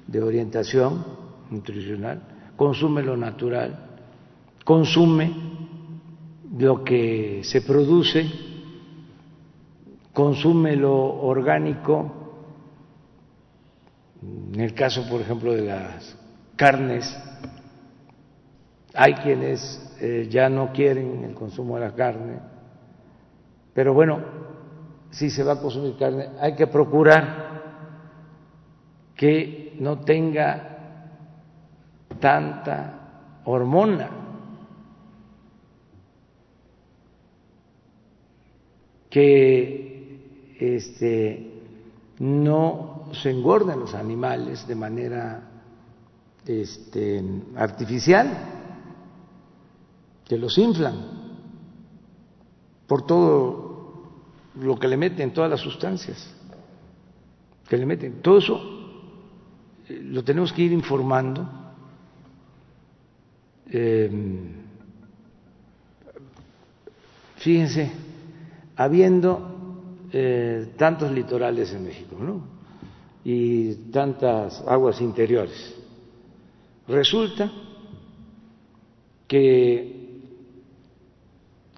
de orientación nutricional, consume lo natural, consume lo que se produce, consume lo orgánico, en el caso, por ejemplo, de las carnes, hay quienes eh, ya no quieren el consumo de la carne, pero bueno, si se va a consumir carne, hay que procurar que no tenga tanta hormona. Que este, no se engorden los animales de manera este, artificial, que los inflan por todo lo que le meten, todas las sustancias que le meten. Todo eso lo tenemos que ir informando. Em, fíjense, habiendo eh, tantos litorales en México, ¿no? Y tantas aguas interiores, resulta que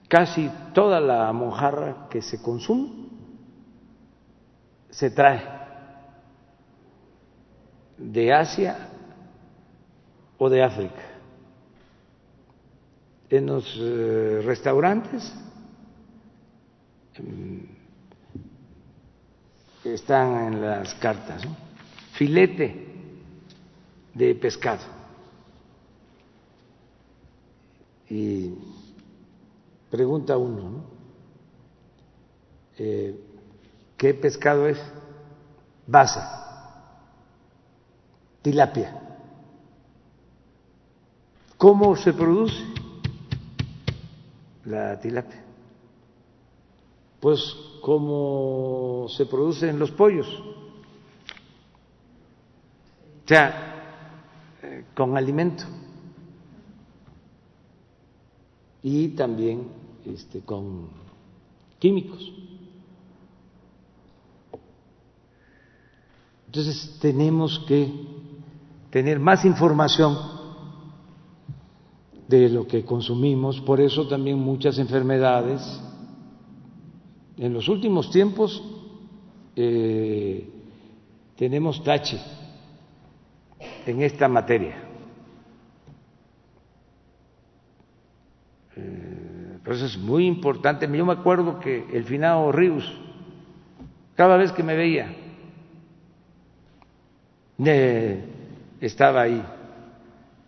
casi toda la mojarra que se consume se trae de Asia o de África. En los eh, restaurantes están en las cartas, filete de pescado. Y pregunta uno, ¿no? Eh, ¿Qué pescado es? Basa tilapia. ¿Cómo se produce la tilapia? Pues como se producen los pollos. O sea, eh, con alimento. Y también este, con químicos. Entonces tenemos que tener más información de lo que consumimos, por eso también muchas enfermedades En los últimos tiempos eh, tenemos tache en esta materia. Eh, por eso es muy importante. Yo me acuerdo que el finado Ríos, cada vez que me veía, estaba ahí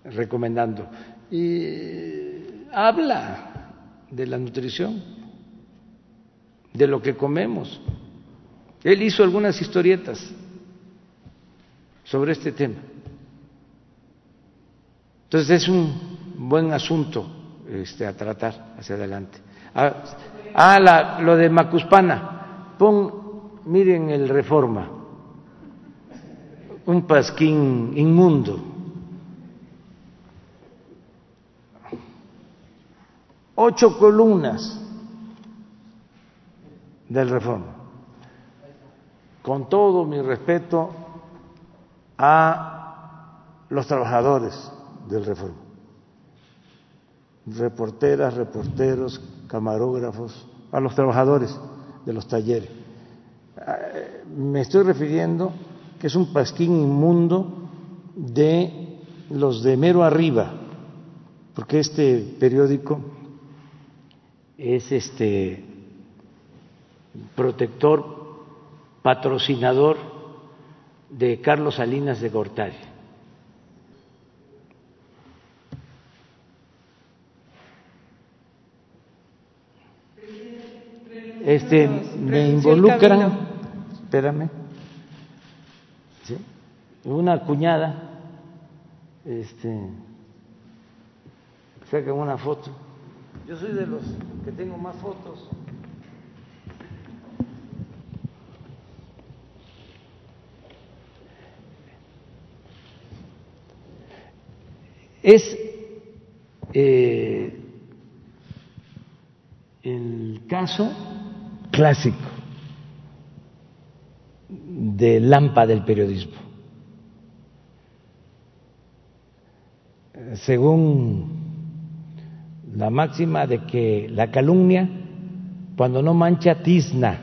recomendando. Y habla de la nutrición, de lo que comemos. Él hizo algunas historietas sobre este tema. Entonces es un buen asunto este, a tratar hacia adelante. Ah, ah lo de Macuspana. Pon, miren el reforma, un pasquín inmundo. Ocho columnas del reforma. Con todo mi respeto a los trabajadores del Reforma. Reporteras, reporteros, camarógrafos, a los trabajadores de los talleres. Eh, me estoy refiriendo que es un pasquín inmundo de los de mero arriba, porque este periódico es este protector, patrocinador de Carlos Salinas de Gortari. Este, me involucran, espérame, una cuñada, este, sacan una foto. Yo soy de los que tengo más fotos. Es eh, el caso clásico de lampa del periodismo. Según la máxima de que la calumnia, cuando no mancha, tizna.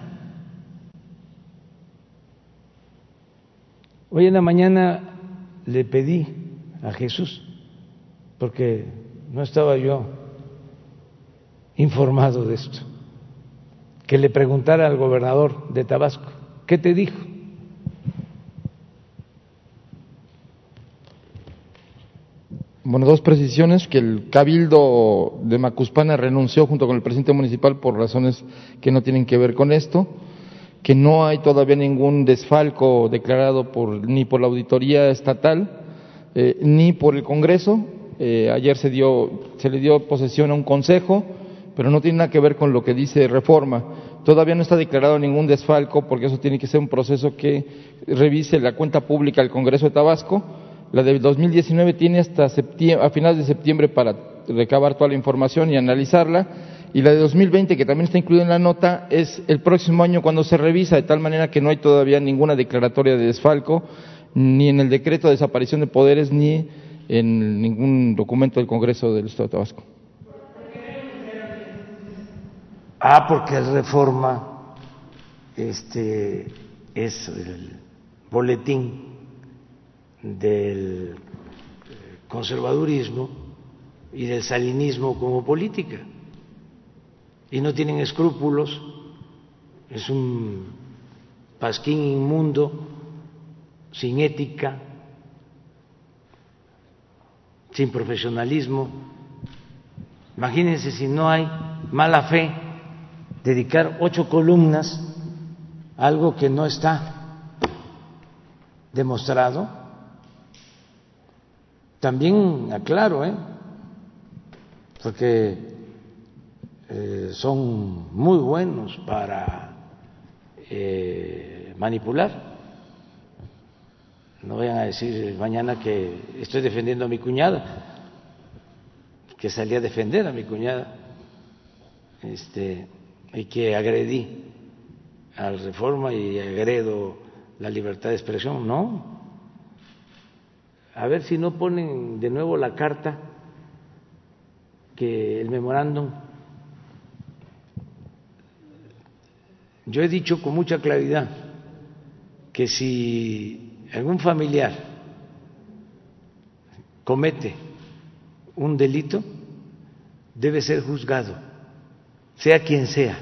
Hoy en la mañana le pedí a Jesús porque no estaba yo informado de esto, que le preguntara al gobernador de Tabasco, ¿qué te dijo? Bueno, dos precisiones, que el cabildo de Macuspana renunció junto con el presidente municipal por razones que no tienen que ver con esto, que no hay todavía ningún desfalco declarado por, ni por la auditoría estatal eh, ni por el Congreso, eh, ayer se, dio, se le dio posesión a un consejo, pero no tiene nada que ver con lo que dice reforma. Todavía no está declarado ningún desfalco porque eso tiene que ser un proceso que revise la cuenta pública del Congreso de Tabasco. La de 2019 tiene hasta a finales de septiembre para recabar toda la información y analizarla. Y la de 2020, que también está incluida en la nota, es el próximo año cuando se revisa, de tal manera que no hay todavía ninguna declaratoria de desfalco, ni en el decreto de desaparición de poderes, ni en ningún documento del Congreso del Estado de Tabasco. Ah, porque el reforma este, es el boletín del conservadurismo y del salinismo como política. Y no tienen escrúpulos, es un pasquín inmundo, sin ética, sin profesionalismo. Imagínense si no hay mala fe, dedicar ocho columnas a algo que no está demostrado. También aclaro, ¿eh? porque eh, son muy buenos para eh, manipular no vayan a decir mañana que estoy defendiendo a mi cuñada, que salí a defender a mi cuñada, este, y que agredí a la reforma y agredo la libertad de expresión. No. A ver si no ponen de nuevo la carta que el memorándum yo he dicho con mucha claridad que si algún familiar comete un delito, debe ser juzgado, sea quien sea.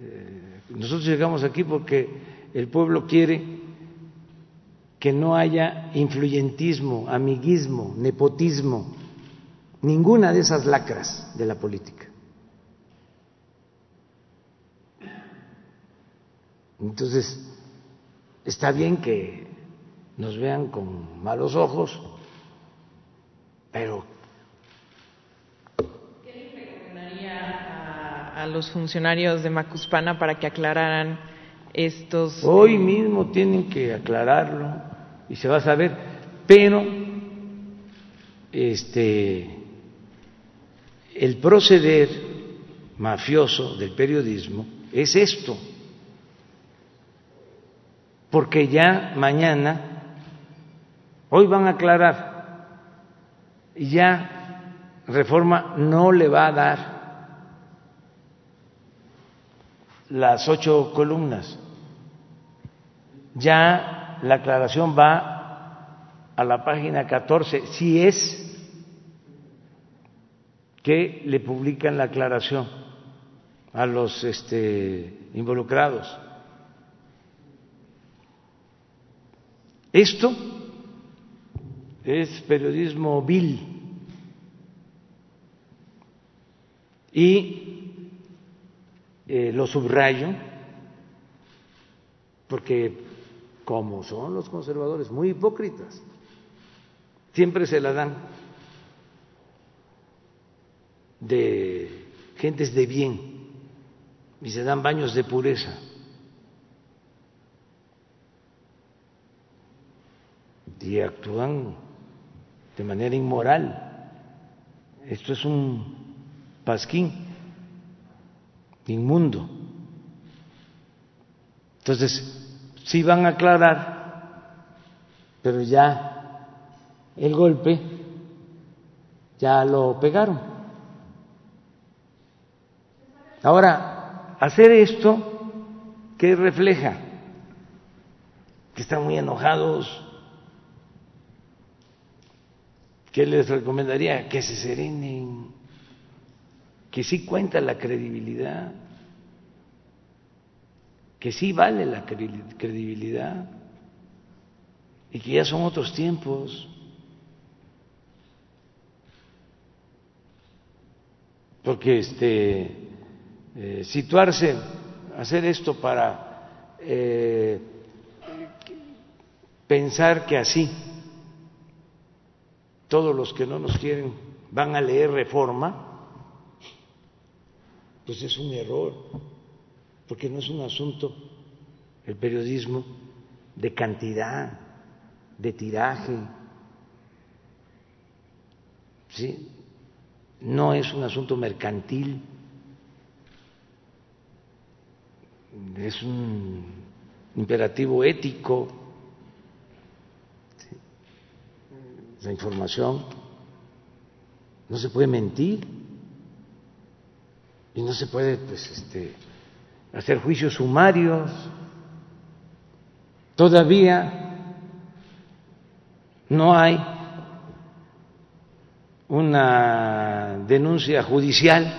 Eh, nosotros llegamos aquí porque el pueblo quiere que no haya influyentismo, amiguismo, nepotismo, ninguna de esas lacras de la política. Entonces, está bien que nos vean con malos ojos, pero... ¿Qué le recomendaría a, a los funcionarios de Macuspana para que aclararan estos... Hoy mismo tienen que aclararlo y se va a saber, pero este el proceder mafioso del periodismo es esto porque ya mañana, hoy van a aclarar, y ya reforma no le va a dar las ocho columnas, ya la aclaración va a la página 14, si es que le publican la aclaración a los este, involucrados. Esto es periodismo vil y eh, lo subrayo porque como son los conservadores muy hipócritas, siempre se la dan de gentes de bien y se dan baños de pureza. Y actúan de manera inmoral. Esto es un pasquín inmundo. Entonces, sí van a aclarar, pero ya el golpe ya lo pegaron. Ahora, hacer esto, ¿qué refleja? Que están muy enojados, ¿Qué les recomendaría? Que se serenen, que sí cuenta la credibilidad, que sí vale la credibilidad y que ya son otros tiempos. Porque este, eh, situarse, hacer esto para eh, pensar que así todos los que no nos quieren van a leer reforma, pues es un error, porque no es un asunto el periodismo de cantidad, de tiraje, ¿sí? No es un asunto mercantil, es un imperativo ético la información, no se puede mentir y no se puede pues, este, hacer juicios sumarios. Todavía no hay una denuncia judicial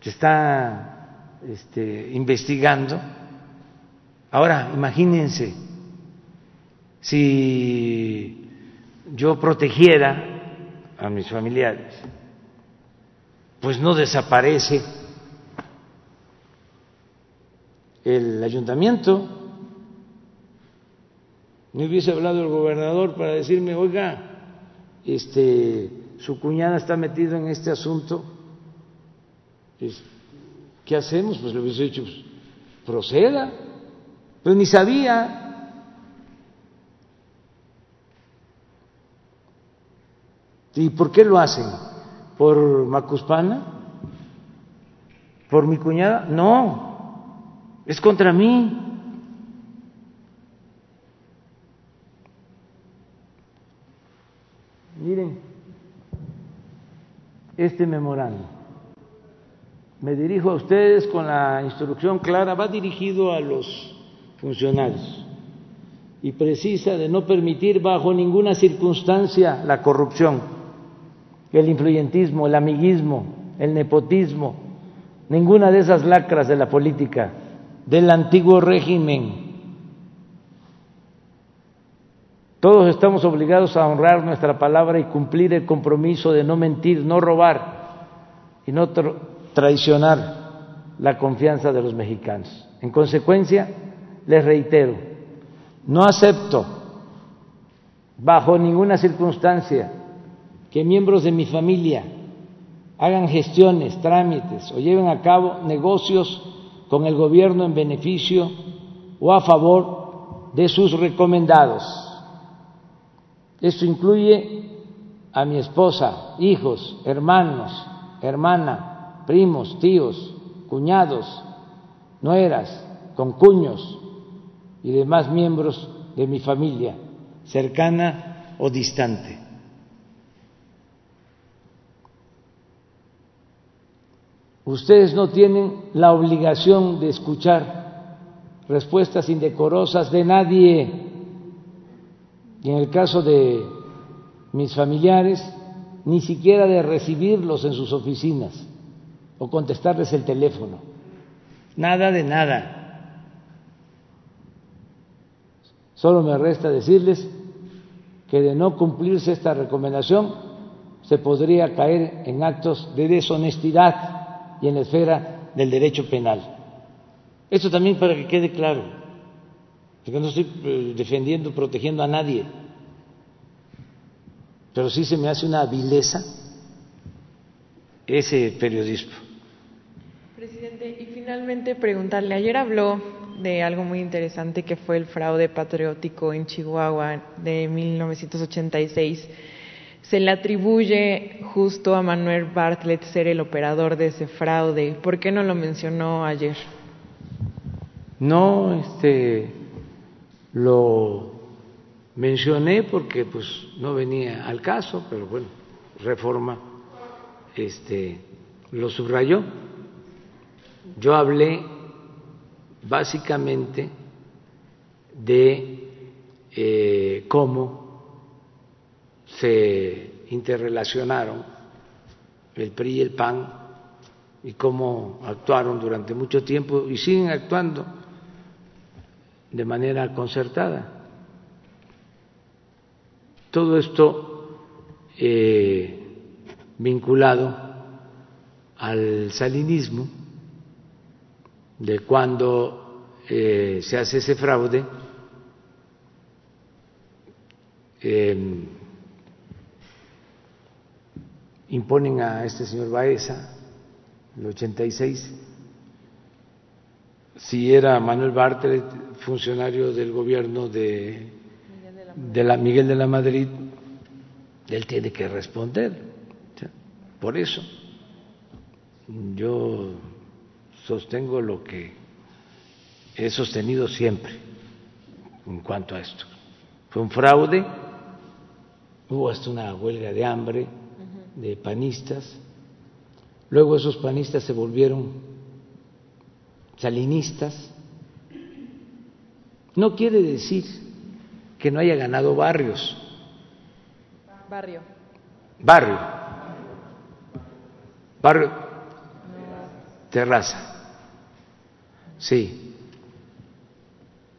que está este, investigando. Ahora, imagínense si yo protegiera a mis familiares, pues no desaparece el ayuntamiento. Me hubiese hablado el gobernador para decirme, oiga, este, su cuñada está metida en este asunto, pues, ¿qué hacemos? Pues le hubiese dicho, pues, proceda, pero ni sabía. ¿Y por qué lo hacen? ¿Por Macuspana? ¿Por mi cuñada? No, es contra mí. Miren, este memorando me dirijo a ustedes con la instrucción clara, va dirigido a los funcionarios y precisa de no permitir bajo ninguna circunstancia la corrupción, el influyentismo, el amiguismo, el nepotismo, ninguna de esas lacras de la política del antiguo régimen. Todos estamos obligados a honrar nuestra palabra y cumplir el compromiso de no mentir, no robar y no traicionar la confianza de los mexicanos. En consecuencia, les reitero, no acepto bajo ninguna circunstancia que miembros de mi familia hagan gestiones, trámites o lleven a cabo negocios con el gobierno en beneficio o a favor de sus recomendados. Esto incluye a mi esposa, hijos, hermanos, hermana, primos, tíos, cuñados, nueras, concuños y demás miembros de mi familia, cercana o distante. Ustedes no tienen la obligación de escuchar respuestas indecorosas de nadie. Y en el caso de mis familiares, ni siquiera de recibirlos en sus oficinas o contestarles el teléfono. Nada de nada. Solo me resta decirles que de no cumplirse esta recomendación se podría caer en actos de deshonestidad y en la esfera del derecho penal. Esto también para que quede claro, porque no estoy eh, defendiendo, protegiendo a nadie pero sí se me hace una vileza ese periodismo. Presidente, y finalmente preguntarle, ayer habló de algo muy interesante que fue el fraude patriótico en Chihuahua de 1986. Se le atribuye justo a Manuel Bartlett ser el operador de ese fraude. ¿Por qué no lo mencionó ayer? No, este, lo mencioné porque pues no venía al caso, pero bueno, reforma este lo subrayó. Yo hablé básicamente de eh, cómo se interrelacionaron el PRI y el PAN y cómo actuaron durante mucho tiempo y siguen actuando de manera concertada. Todo esto eh, vinculado al salinismo, de cuando eh, se hace ese fraude, em, imponen a este señor Baeza, el 86, si era Manuel Bartlett, funcionario del gobierno de de la Miguel de la Madrid, él tiene que responder. Por eso yo sostengo lo que he sostenido siempre en cuanto a esto. Fue un fraude, hubo hasta una huelga de hambre de panistas, luego esos panistas se volvieron salinistas. No quiere decir que no haya ganado barrios. Barrio. Barrio. Barrio. Terraza. Sí.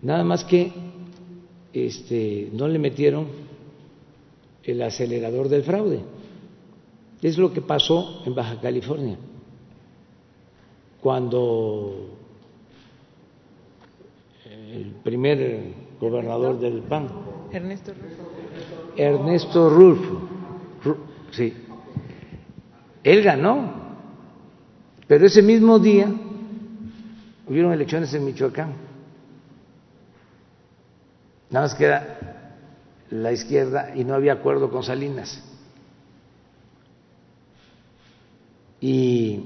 Nada más que este, no le metieron el acelerador del fraude. Es lo que pasó en Baja California. Cuando el primer gobernador del PAN. Ernesto Rulfo. Ernesto Rulfo, sí. Él ganó, pero ese mismo día hubieron elecciones en Michoacán. Nada más que era la izquierda y no había acuerdo con Salinas. Y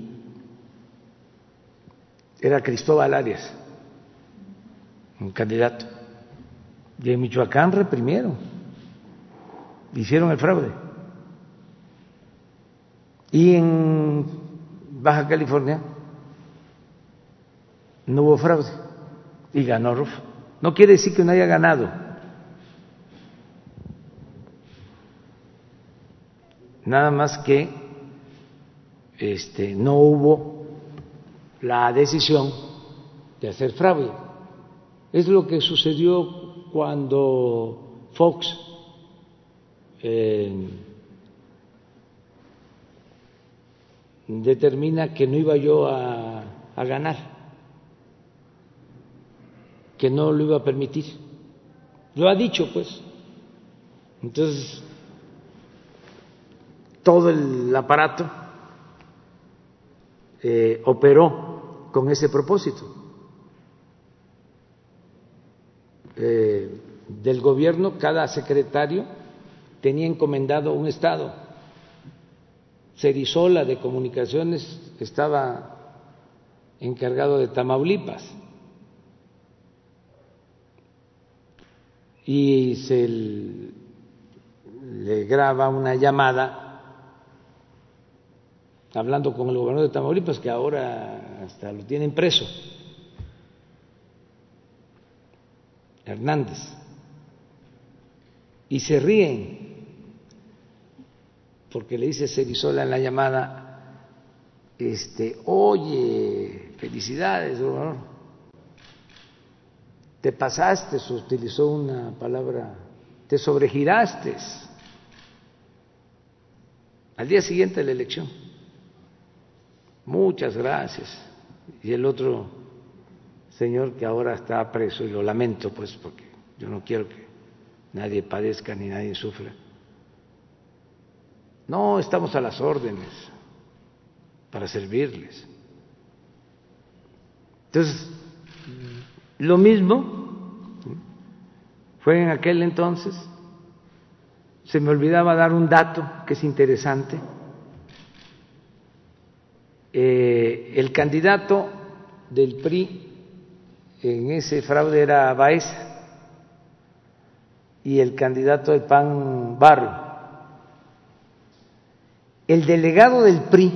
era Cristóbal Arias un candidato. Y en Michoacán reprimieron, hicieron el fraude. Y en Baja California no hubo fraude y ganó Rufo. No quiere decir que no haya ganado. Nada más que este, no hubo la decisión de hacer fraude. Es lo que sucedió cuando Fox eh, determina que no iba yo a, a ganar, que no lo iba a permitir. Lo ha dicho, pues. Entonces, todo el aparato eh, operó con ese propósito. Eh, del gobierno, cada secretario tenía encomendado un estado. Cerizola de comunicaciones estaba encargado de Tamaulipas y se le graba una llamada hablando con el gobernador de Tamaulipas, que ahora hasta lo tienen preso, Hernández, y se ríen, porque le dice Cerizola en la llamada, este, oye, felicidades, gobernador, te pasaste, utilizó una palabra, te sobregiraste al día siguiente de la elección muchas gracias. Y el otro señor que ahora está preso, y lo lamento pues porque yo no quiero que nadie padezca ni nadie sufra. No, estamos a las órdenes para servirles. Entonces, lo mismo fue en aquel entonces, se me olvidaba dar un dato que es interesante eh, el candidato del PRI en ese fraude era Baeza y el candidato del PAN Barrio. El delegado del PRI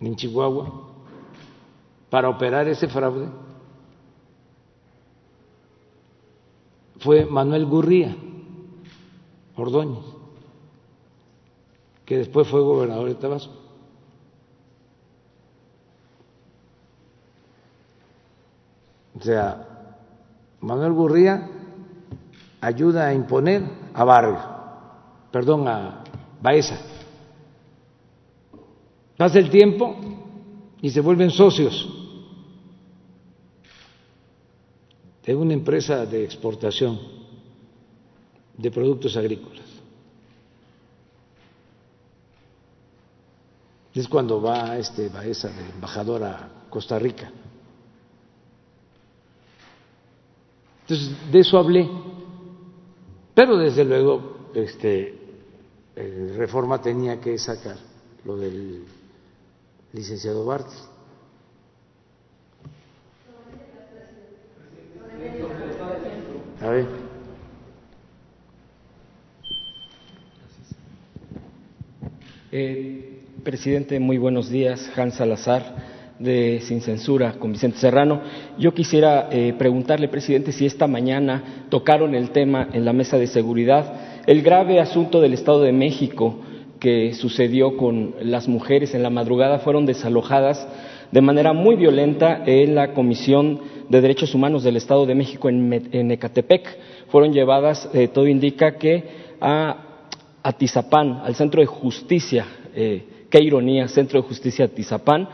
en Chihuahua para operar ese fraude fue Manuel Gurría Ordóñez que después fue gobernador de Tabasco. O sea, Manuel Gurría ayuda a imponer a Barrio, perdón, a Baeza. Pasa el tiempo y se vuelven socios de una empresa de exportación de productos agrícolas. Es cuando va este Baeza de embajador a Costa Rica. Entonces, de eso hablé. Pero desde luego, este, Reforma tenía que sacar lo del licenciado Barthes. A ver. Eh, Presidente, muy buenos días. Hans Salazar, de Sin Censura, con Vicente Serrano. Yo quisiera eh, preguntarle, presidente, si esta mañana tocaron el tema en la mesa de seguridad, el grave asunto del Estado de México que sucedió con las mujeres en la madrugada fueron desalojadas de manera muy violenta en la Comisión de Derechos Humanos del Estado de México en, Ecatepec. Fueron llevadas, eh, todo indica que a Atizapán, al Centro de Justicia eh, Qué ironía, Centro de Justicia Tizapán.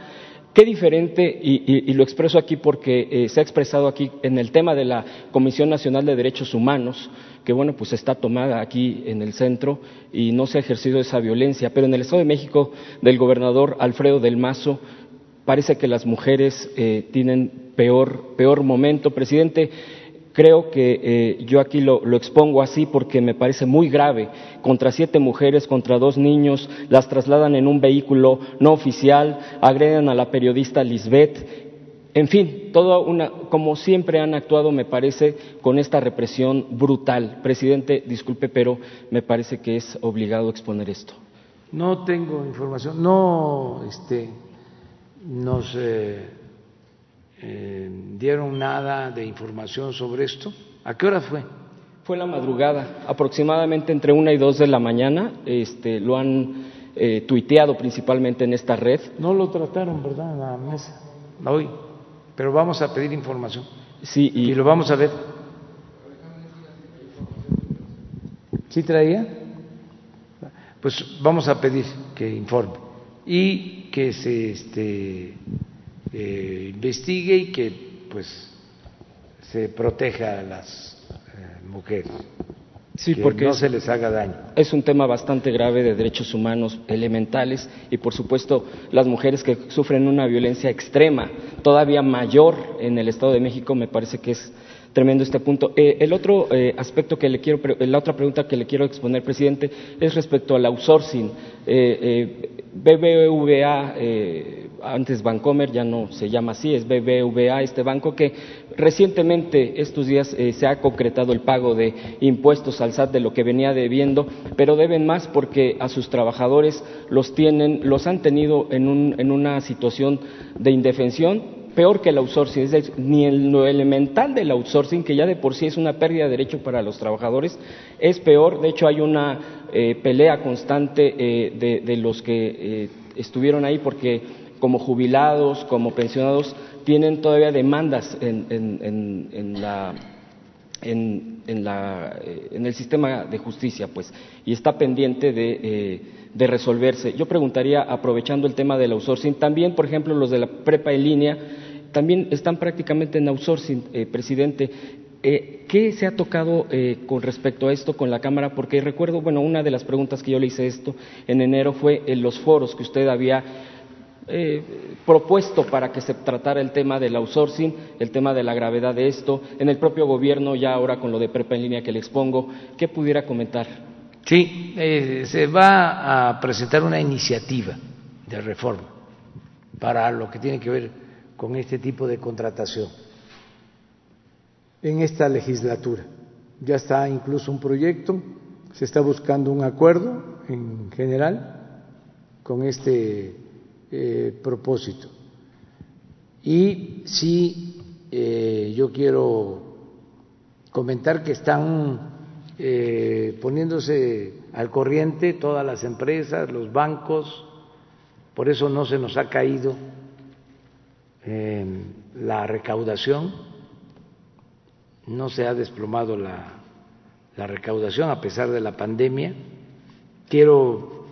Qué diferente, y, lo expreso aquí porque eh, se ha expresado aquí en el tema de la Comisión Nacional de Derechos Humanos, que bueno, pues está tomada aquí en el centro y no se ha ejercido esa violencia, pero en el Estado de México del gobernador Alfredo del Mazo parece que las mujeres eh, tienen peor, peor momento. Presidente, Creo que eh, yo aquí lo, expongo así porque me parece muy grave. Contra siete mujeres, contra dos niños, las trasladan en un vehículo no oficial, agreden a la periodista Lisbeth. En fin, todo una, como siempre han actuado, me parece, con esta represión brutal. Presidente, disculpe, pero me parece que es obligado exponer esto. No tengo información, no este, nos eh, eh, dieron nada de información sobre esto. ¿A qué hora fue? Fue la madrugada, aproximadamente entre una y dos de la mañana. Este, lo han eh, tuiteado principalmente en esta red. No lo trataron, ¿verdad? La mesa, hoy. Pero vamos a pedir información. Sí, y, lo vamos a ver. ¿Sí traía? Pues vamos a pedir que informe y que se este, eh, investigue y que pues se proteja a las eh, mujeres. Sí, que porque no se les haga daño. Es un tema bastante grave de derechos humanos elementales y, por supuesto, las mujeres que sufren una violencia extrema, todavía mayor en el Estado de México, me parece que es tremendo este punto. Eh, el otro eh, aspecto que le quiero, la otra pregunta que le quiero exponer, presidente, es respecto al outsourcing. Eh, BBVA, antes Bancomer, ya no se llama así, es BBVA, este banco que recientemente, estos días, se ha concretado el pago de impuestos al SAT de lo que venía debiendo, pero deben más porque a sus trabajadores los tienen, los han tenido en, un, en una situación de indefensión peor que el outsourcing, es decir, ni el, lo elemental del outsourcing, que ya de por sí es una pérdida de derecho para los trabajadores, es peor. De hecho, hay una eh, pelea constante eh, de, los que eh, estuvieron ahí porque como jubilados, como pensionados, tienen todavía demandas en, en, la en, la, en, el sistema de justicia, pues, y está pendiente de, de, resolverse. Yo preguntaría, aprovechando el tema del outsourcing, también, por ejemplo, los de la prepa en línea, también están prácticamente en outsourcing, eh, presidente. Eh, ¿Qué se ha tocado eh, con respecto a esto con la Cámara? Porque recuerdo, bueno, una de las preguntas que yo le hice esto en enero fue en los foros que usted había propuesto para que se tratara el tema del outsourcing, el tema de la gravedad de esto, en el propio gobierno, ya ahora con lo de prepa en línea que le expongo, ¿qué pudiera comentar? Sí, se va a presentar una iniciativa de reforma para lo que tiene que ver con este tipo de contratación en esta legislatura. Ya está incluso un proyecto, se está buscando un acuerdo en general con este eh, propósito. Y sí, eh, yo quiero comentar que están eh, poniéndose al corriente todas las empresas, los bancos, por eso no se nos ha caído la recaudación, no se ha desplomado la, la recaudación a pesar de la pandemia. Quiero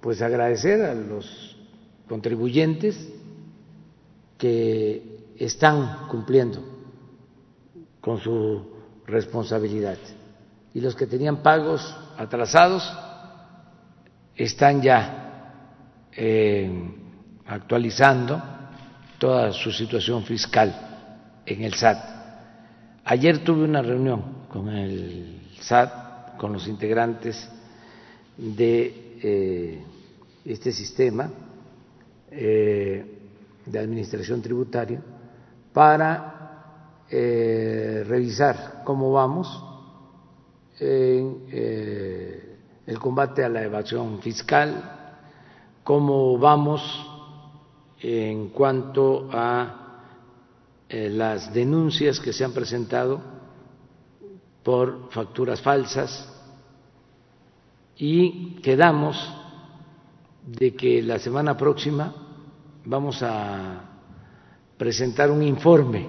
pues agradecer a los contribuyentes que están cumpliendo con su responsabilidad y los que tenían pagos atrasados están ya eh, actualizando toda su situación fiscal en el SAT. Ayer tuve una reunión con el SAT, con los integrantes de eh, este sistema eh, de administración tributaria para eh, revisar cómo vamos en el combate a la evasión fiscal, cómo vamos en cuanto a eh, las denuncias que se han presentado por facturas falsas y quedamos de que la semana próxima vamos a presentar un informe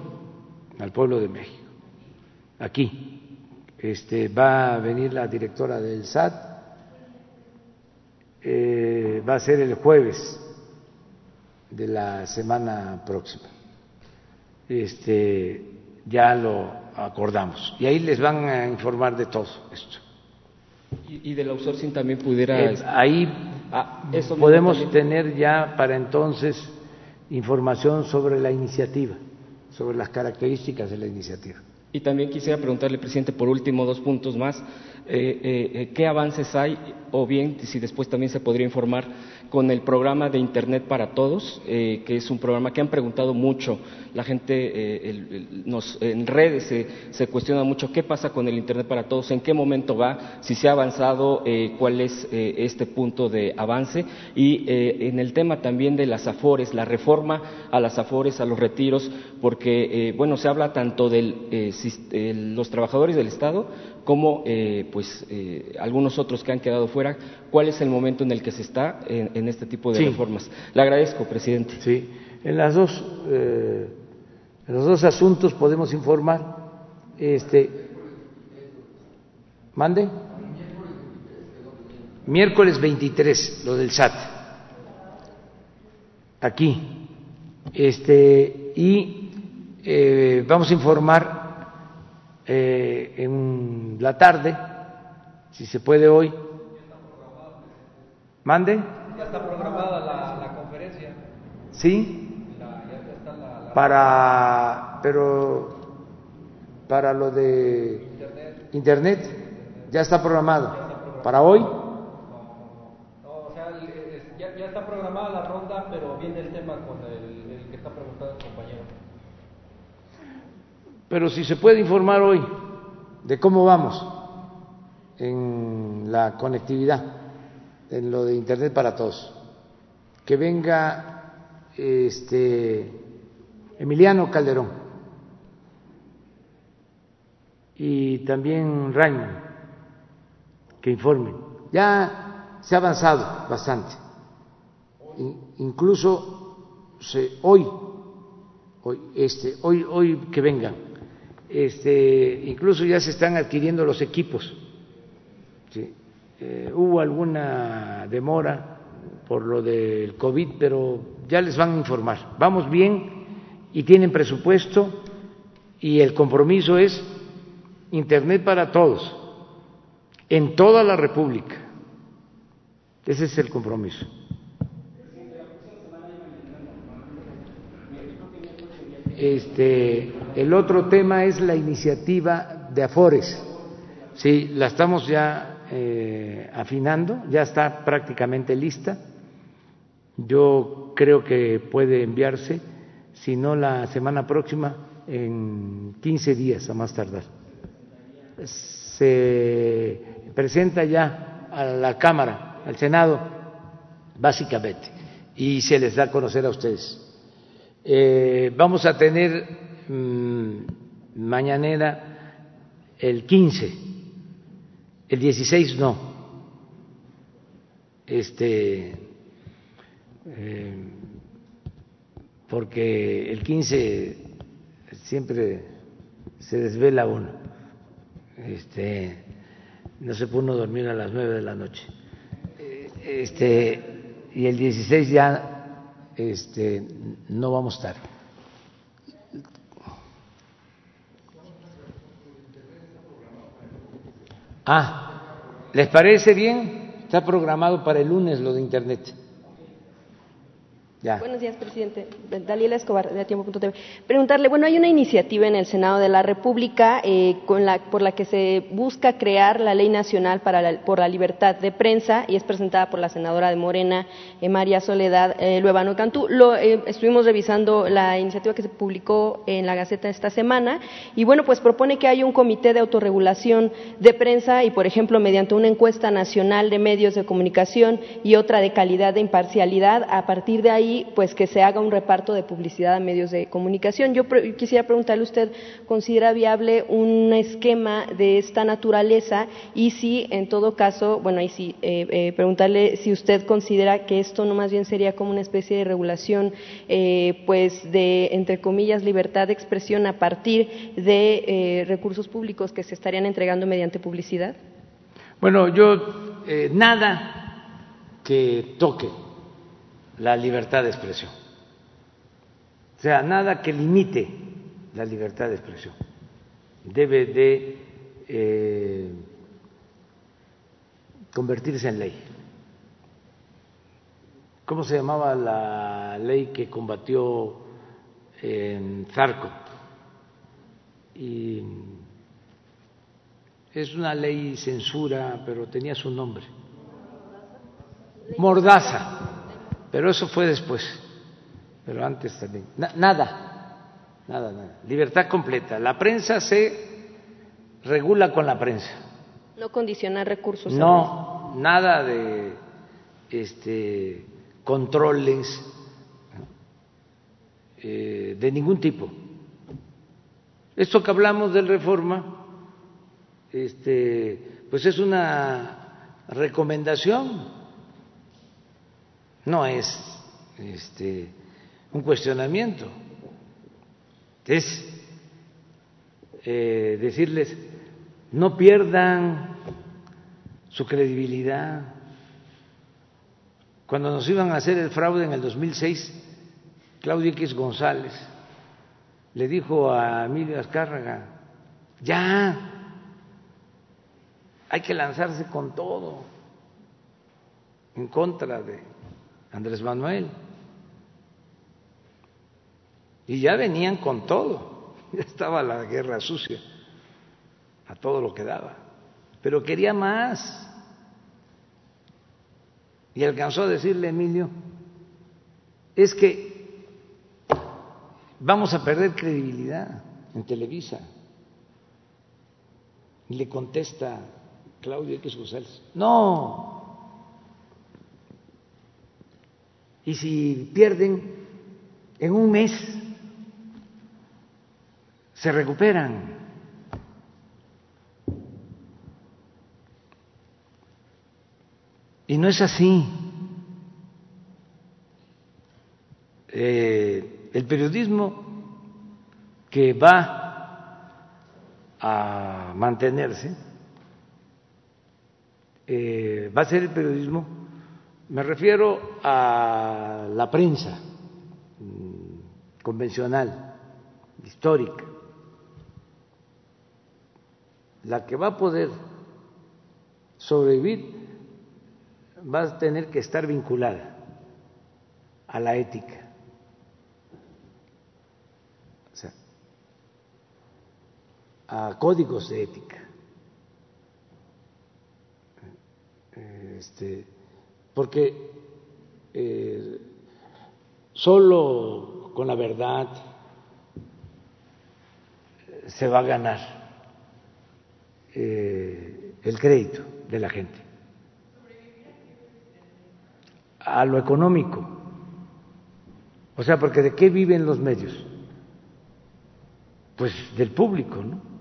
al pueblo de México. Aquí este, va a venir la directora del SAT, eh, va a ser el jueves de la semana próxima. Este, ya lo acordamos. Y ahí les van a informar de todo esto. Y, y del outsourcing también pudiera... Eh, ahí ah, eso podemos tener ya para entonces información sobre la iniciativa, sobre las características de la iniciativa. Y también quisiera preguntarle, presidente, por último, dos puntos más. Eh, eh, ¿Qué avances hay? O bien, si después también se podría informar con el programa de Internet para Todos, eh, que es un programa que han preguntado mucho. La gente eh, nos, en redes se, cuestiona mucho qué pasa con el Internet para Todos, en qué momento va, si se ha avanzado, eh, cuál es este punto de avance. Y en el tema también de las AFORES, la reforma a las AFORES, a los retiros, porque, bueno, se habla tanto de los trabajadores del Estado como pues algunos otros que han quedado fuera, cuál es el momento en el que se está en, este tipo de reformas. Le agradezco, presidente. Sí, en las dos, eh, en los dos asuntos podemos informar. Este, mande. Miércoles 23, lo del SAT. Aquí. Este, y eh, vamos a informar eh, en la tarde, si se puede hoy. ¿Mande? Ya está programada la, conferencia. ¿Sí? Para, pero para lo de Internet, ya está programado. ¿Para hoy? No, o sea, ya, está programada la ronda, pero viene el tema con el, que está preguntando el compañero. Pero si se puede informar hoy de cómo vamos en la conectividad en lo de Internet para todos. Que venga este Emiliano Calderón y también Raymond que informen. Ya se ha avanzado bastante. Incluso se, hoy, hoy, este, hoy, hoy que vengan, este, incluso ya se están adquiriendo los equipos. ¿sí? Eh, hubo alguna demora por lo del COVID, pero ya les van a informar. Vamos bien y tienen presupuesto y el compromiso es Internet para todos, en toda la República. Ese es el compromiso. Este, el otro tema es la iniciativa de Afores. Sí, la estamos ya eh, afinando, ya está prácticamente lista. Yo creo que puede enviarse, si no la semana próxima, en 15 días a más tardar. Se presenta ya a la Cámara, al Senado, básicamente, y se les da a conocer a ustedes. Eh, vamos a tener mm, mañanera el 15 el 16 no. Este, eh, porque el 15 siempre se desvela uno. Este, no se puede uno dormir a las 9 de la noche. Este, y el 16 ya este, no vamos estar. Ah, ¿les parece bien? Está programado para el lunes lo de Internet. Buenos días, presidente. Daliela Escobar, de Tiempo.tv. Preguntarle, bueno, hay una iniciativa en el Senado de la República eh, con la, por la que se busca crear la Ley Nacional para la, por la Libertad de Prensa y es presentada por la senadora de Morena, eh, María Soledad eh, Luevano Cantú. Lo, eh, estuvimos revisando la iniciativa que se publicó en la Gaceta esta semana y, bueno, pues propone que haya un comité de autorregulación de prensa y, por ejemplo, mediante una encuesta nacional de medios de comunicación y otra de calidad de imparcialidad, a partir de ahí pues que se haga un reparto de publicidad a medios de comunicación. Yo quisiera preguntarle usted, ¿considera viable un esquema de esta naturaleza? Y si, en todo caso, bueno, y sí, eh, eh, preguntarle si usted considera que esto no más bien sería como una especie de regulación, eh, pues, de, entre comillas, libertad de expresión a partir de recursos públicos que se estarían entregando mediante publicidad. Bueno, yo nada que toque la libertad de expresión. O sea, nada que limite la libertad de expresión. Debe de eh, convertirse en ley. ¿Cómo se llamaba la ley que combatió en Zarco? Es una ley censura, pero tenía su nombre. Mordaza pero eso fue después, pero antes también. nada, nada, nada. Libertad completa. La prensa se regula con la prensa. No condicionar recursos. No, nada de este, controles eh, de ningún tipo. Esto que hablamos del reforma, este, pues es una recomendación, no es este, un cuestionamiento, es eh, decirles no pierdan su credibilidad. Cuando nos iban a hacer el fraude en el 2006, Claudio X González le dijo a Emilio Azcárraga, ya, hay que lanzarse con todo en contra de Andrés Manuel. Y ya venían con todo, ya estaba la guerra sucia, a todo lo que daba, pero quería más. Y alcanzó a decirle Emilio, es que vamos a perder credibilidad en Televisa. Le contesta Claudio X González, no. Y si pierden en un mes, se recuperan. Y no es así. Eh, el periodismo que va a mantenerse eh, va a ser el periodismo, me refiero a la prensa mm, convencional, histórica, la que va a poder sobrevivir va a tener que estar vinculada a la ética a códigos de ética. Este, porque eh, solo con la verdad se va a ganar eh, el crédito de la gente. A lo económico. O sea, porque ¿de qué viven los medios? Pues del público, ¿no?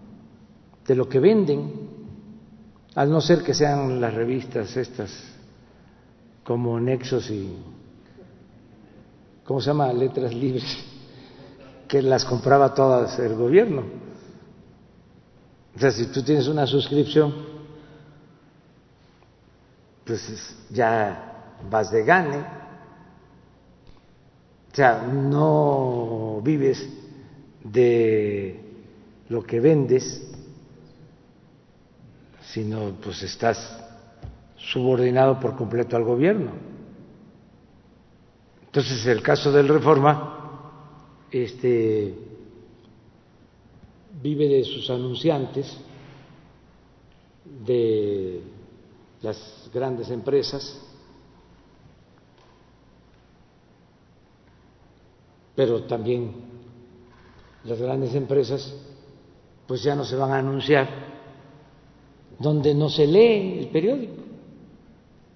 de lo que venden, al no ser que sean las revistas estas como Nexos y, ¿cómo se llama? Letras Libres, que las compraba todas el gobierno. O sea, si tú tienes una suscripción, pues ya vas de gane. O sea, no vives de lo que vendes, sino pues estás subordinado por completo al gobierno. Entonces, el caso del Reforma este, vive de sus anunciantes, de las grandes empresas, pero también las grandes empresas pues ya no se van a anunciar donde no se lee el periódico.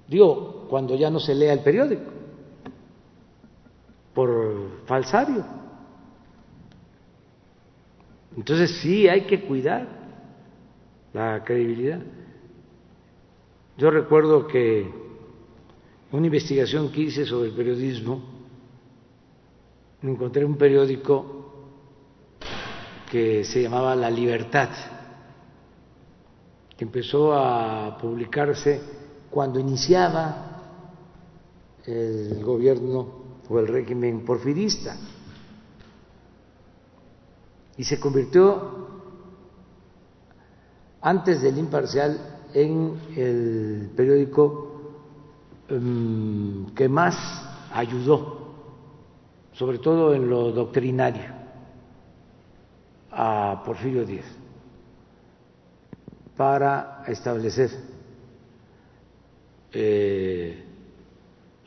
Digo, cuando ya no se lea el periódico, por falsario. Entonces sí hay que cuidar la credibilidad. Yo recuerdo que una investigación que hice sobre el periodismo, encontré un periódico que se llamaba La Libertad que empezó a publicarse cuando iniciaba el gobierno o el régimen porfirista. Y se convirtió antes del imparcial en el periódico em, que más ayudó, sobre todo en lo doctrinario, a Porfirio Díaz para establecer eh,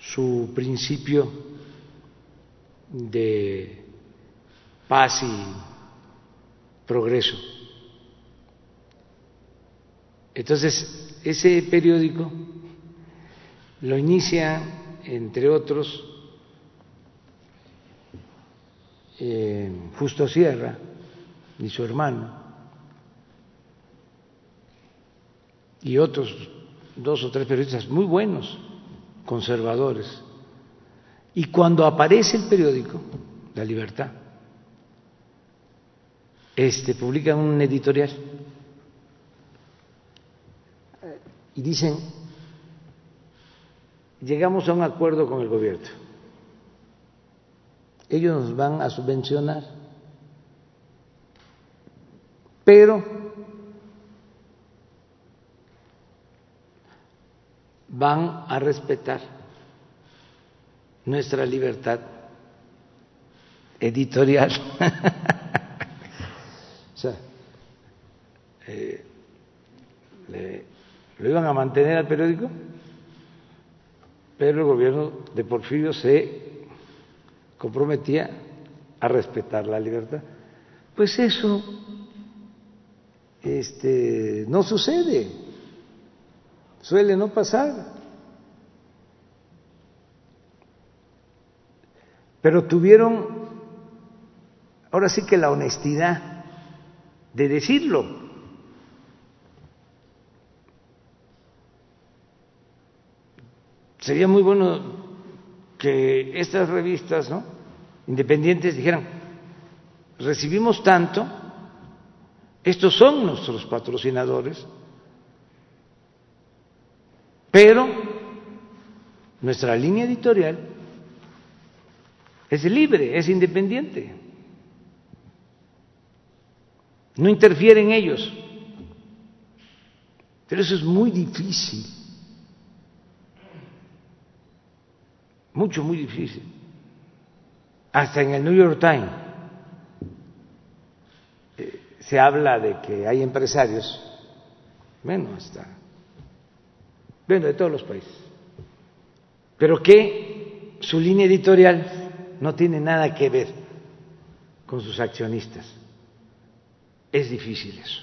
su principio de paz y progreso. Entonces, ese periódico lo inicia, entre otros, Justo Sierra y su hermano, y otros dos o tres periodistas muy buenos, conservadores. Y cuando aparece el periódico, La Libertad, este, publican un editorial. Y dicen, llegamos a un acuerdo con el gobierno, ellos nos van a subvencionar, pero van a respetar nuestra libertad editorial. o sea, eh, lo iban a mantener al periódico, pero el gobierno de Porfirio se comprometía a respetar la libertad. Pues eso este, no sucede suele no pasar. Pero tuvieron, ahora sí que la honestidad de decirlo. Sería muy bueno que estas revistas ¿no? independientes dijeran, recibimos tanto, estos son nuestros patrocinadores, pero nuestra línea editorial es libre, es independiente. No interfieren ellos. Pero eso es muy difícil. Mucho, muy difícil. Hasta en el New York Times eh, se habla de que hay empresarios, bueno, hasta bueno, de todos los países, pero que su línea editorial no tiene nada que ver con sus accionistas. Es difícil eso.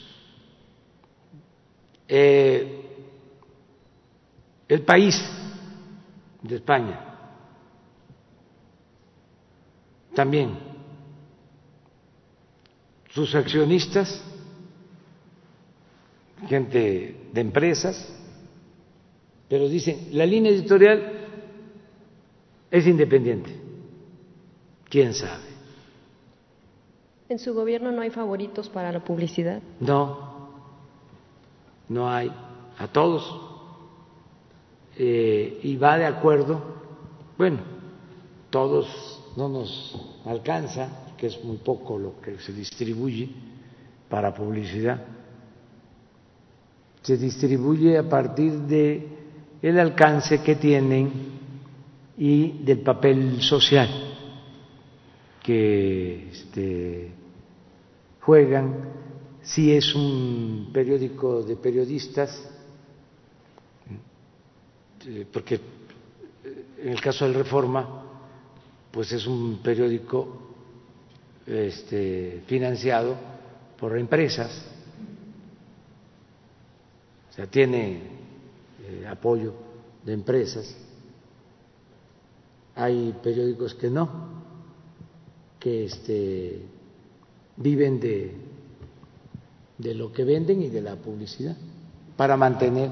Eh, el país de España también, sus accionistas, gente de empresas, pero dicen, la línea editorial es independiente. ¿Quién sabe? ¿En su gobierno no hay favoritos para la publicidad? No, no hay. A todos. Eh, y va de acuerdo, bueno, todos no nos alcanza, que es muy poco lo que se distribuye para publicidad. Se distribuye a partir de el alcance que tienen y del papel social que este, juegan. Si es un periódico de periodistas, eh, porque en el caso del Reforma, pues es un periódico este, financiado por empresas, o sea, tiene eh, apoyo de empresas. Hay periódicos que no, que este, viven de, de lo que venden y de la publicidad para mantener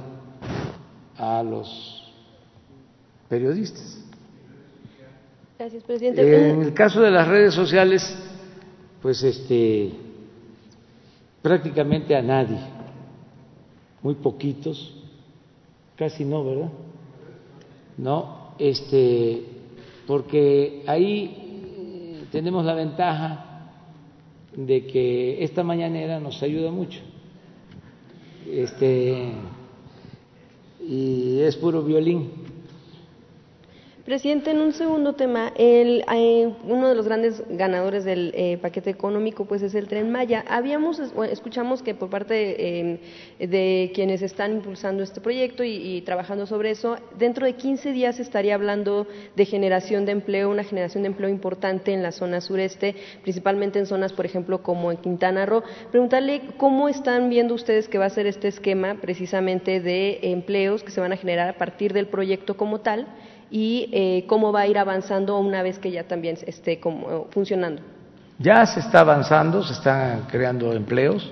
a los periodistas. Gracias, presidente. En el caso de las redes sociales, pues este prácticamente a nadie, muy poquitos Casi no, ¿verdad? No, este, porque ahí eh, tenemos la ventaja de que esta mañanera nos ayuda mucho. Este, y es puro violín. Presidente, en un segundo tema, el, eh, uno de los grandes ganadores del eh, paquete económico pues es el Tren Maya. Habíamos, escuchamos que por parte em, de quienes están impulsando este proyecto y, trabajando sobre eso, dentro de 15 días estaría hablando de generación de empleo, una generación de empleo importante en la zona sureste, principalmente en zonas, por ejemplo, como en Quintana Roo. Preguntarle cómo están viendo ustedes que va a ser este esquema precisamente de empleos que se van a generar a partir del proyecto como tal y eh, cómo va a ir avanzando una vez que ya también esté como, funcionando. Ya se está avanzando, se están creando empleos.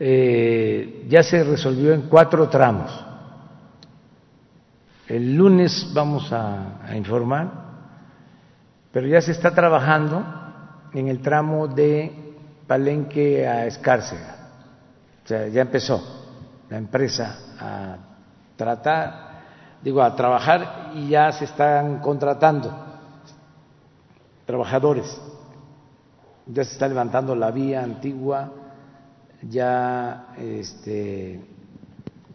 Eh, ya se resolvió en cuatro tramos. El lunes vamos a, a, informar, pero ya se está trabajando en el tramo de Palenque a Escárcega. O sea, ya empezó la empresa a tratar digo, a trabajar y ya se están contratando trabajadores. Ya se está levantando la vía antigua, ya este,